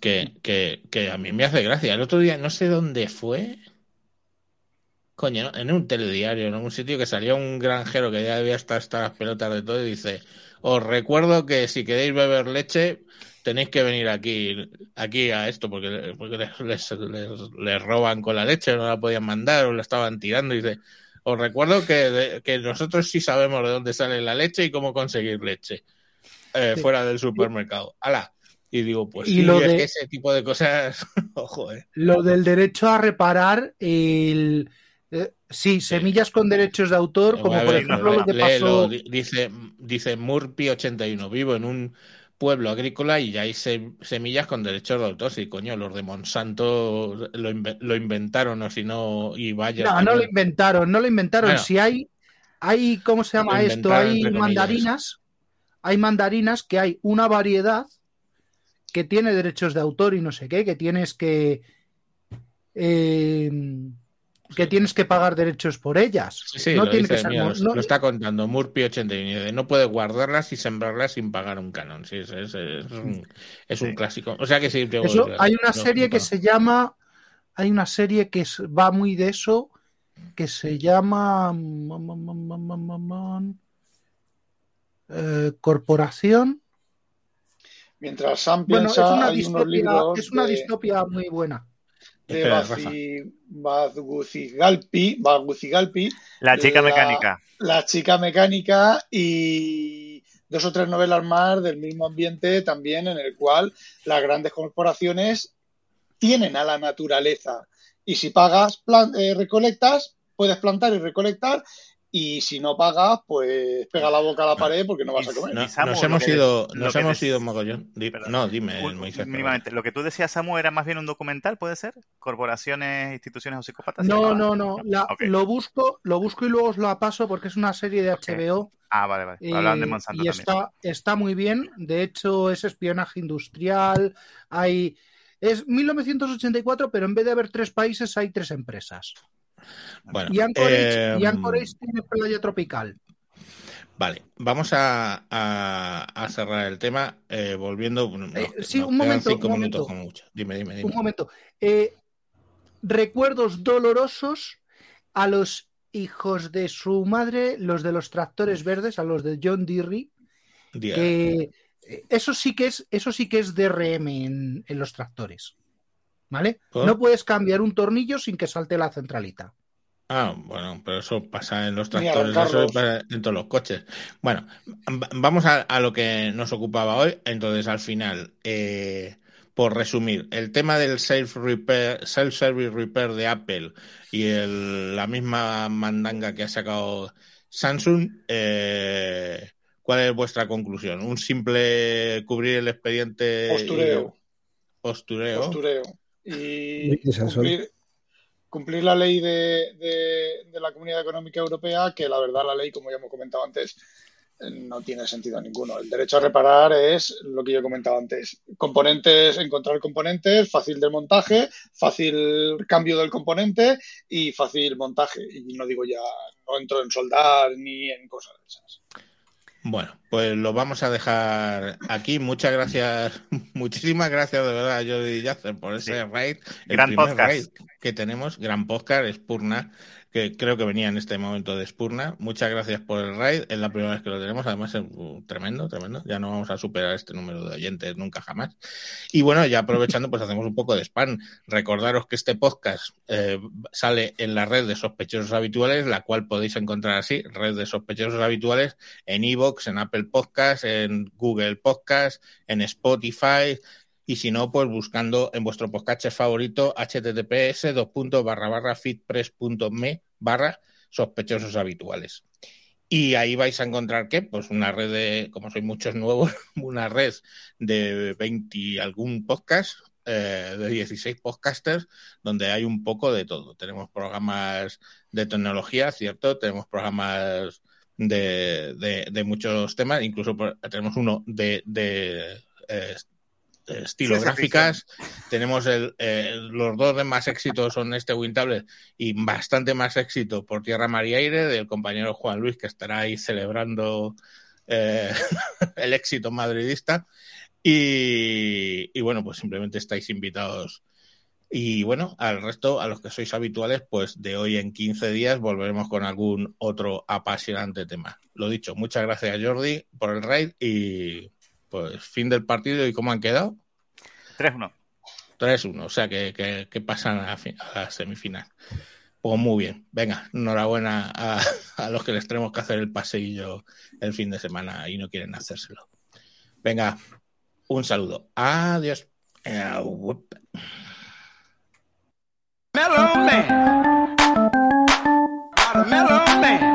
que, que, que, a mí me hace gracia. El otro día, no sé dónde fue. Coño, en un telediario, en un sitio que salía un granjero que ya debía estar hasta las pelotas de todo y dice: Os recuerdo que si queréis beber leche, tenéis que venir aquí, aquí a esto, porque, porque les, les, les, les, roban con la leche, no la podían mandar o la estaban tirando. Y dice: Os recuerdo que, de, que nosotros sí sabemos de dónde sale la leche y cómo conseguir leche eh, sí. fuera del supermercado. ¡Hala! Y digo, pues y sí, lo es de, que ese tipo de cosas, *laughs* ojo, eh. Lo del derecho a reparar el... Eh, sí, semillas sí. con derechos de autor, como por ejemplo lo que pasó... Dice, dice Murphy 81, vivo en un pueblo agrícola y ya hay se, semillas con derechos de autor. Sí, coño, los de Monsanto lo, inve lo inventaron o si no, y vaya. No, no lo inventaron, no lo inventaron. Bueno, si hay, hay, ¿cómo se llama esto? Hay mandarinas, hay mandarinas que hay una variedad que tiene derechos de autor y no sé qué, que tienes que eh, que tienes que pagar derechos por ellas. Sí, no lo, tiene dice, que ser, mira, no, lo, está contando Murphy 89. No puedes guardarlas y sembrarlas sin pagar un canon. Sí, es, es, es un, es un clásico. O sea que sí. Eso, hay una serie que se llama hay una serie que va muy de eso, que se llama eh, Corporación. Mientras Sam Bueno, es piensa, una hay unos distopia, libros es una de, distopia muy buena. de Bagucigalpi, Bagucigalpi, La chica La- mecánica. La chica mecánica y dos o tres novelas más del mismo ambiente también en el cual las grandes corporaciones tienen a la naturaleza y si pagas, plan- eh, recolectas, puedes plantar y recolectar y si no pagas, pues pega la boca a la pared porque no vas a comer. No, Y Samu, nos hemos ido, nos hemos ido mogollón. No, dime, Moisés. Lo que tú decías, Samu, era más bien un documental, ¿puede ser? Corporaciones, instituciones o psicópatas. ¿se No, llamaba? no, no. Lo busco, lo busco y luego os la paso porque es una serie de HBO. Ah, vale, vale. Hablaban de Monsanto y también. está, está muy bien. De hecho, es espionaje industrial. Hay. Es 1984, pero en vez de haber tres países, hay tres empresas. Bueno, Y Anchorage, y em, Anchorage tiene playa tropical. Vale, vamos a, a- a cerrar el tema eh, volviendo. no, Eh, sí, un momento, cinco un minutos momento. como mucho. Dime, dime, Un dime. momento. Eh, recuerdos dolorosos a los hijos de su madre, los de los tractores verdes, a los de John Deere, eh, eso sí que es, eso sí que es DRM en, en los tractores. ¿Vale? ¿Por? No puedes cambiar un tornillo sin que salte la centralita. Ah, bueno, pero eso pasa en los tractores, eso arrancarlos. pasa en todos los coches. Bueno, va- vamos a, a lo que nos ocupaba hoy. Entonces, al final, eh, por resumir, el tema del self repair, self-service repair de Apple y el- la misma mandanga que ha sacado Samsung, eh, ¿cuál es vuestra conclusión? ¿Un simple cubrir el expediente? y- Postureo. postureo. Y cumplir, cumplir la ley de, de- de la Comunidad Económica Europea, que la verdad la ley, como ya hemos comentado antes, eh, no tiene sentido ninguno. El derecho a reparar es lo que yo he comentado antes. Componentes, encontrar componentes, fácil de montaje, fácil cambio del componente y fácil montaje. Y no digo ya, no entro en soldar ni en cosas de esas. Bueno, pues lo vamos a dejar aquí. Muchas gracias, *laughs* muchísimas gracias de verdad a Jordi Yacer por ese Sí. raid. El Gran primer podcast. raid que tenemos, gran podcast, Spurna, que creo que venía en este momento de Spurna. Muchas gracias por el raid. Es la primera vez que lo tenemos, además es uh, tremendo, tremendo. Ya no vamos a superar este número de oyentes nunca jamás. Y bueno, ya aprovechando, pues hacemos un poco de spam. Recordaros que este podcast eh, sale en la red de sospechosos habituales, la cual podéis encontrar así, red de sospechosos habituales, en Evox, en Apple Podcast, en Google Podcast, en Spotify. Y si no, pues buscando en vuestro podcast favorito https barra barra fitpress.me barra sospechosos habituales. Y ahí vais a encontrar que, pues una red de, como sois muchos nuevos, *laughs* una red de 20 y algún podcast, eh, de 16 podcasters, donde hay un poco de todo. Tenemos programas de tecnología, ¿cierto? Tenemos programas de, de, muchos temas, incluso tenemos uno de, de eh, estilográficas. Tenemos el, eh, los dos de más éxito son este Wintable y bastante más éxito por Tierra, Mar y Aire del compañero Juan Luis que estará ahí celebrando eh, *laughs* el éxito madridista. Y, y bueno, pues simplemente estáis invitados. Y bueno, al resto, a los que sois habituales, pues de hoy en 15 días volveremos con algún otro apasionante tema. Lo dicho, muchas gracias Jordi por el raid y pues fin del partido y cómo han quedado. 3-1. 3-1, o sea que, que, que pasan a, a, la semifinal. Pues muy bien, venga, enhorabuena a, *laughs* a, los que les tenemos que hacer el paseillo el fin de semana y no quieren hacérselo. Venga, un saludo. Adiós. Melon Man. Melon Man.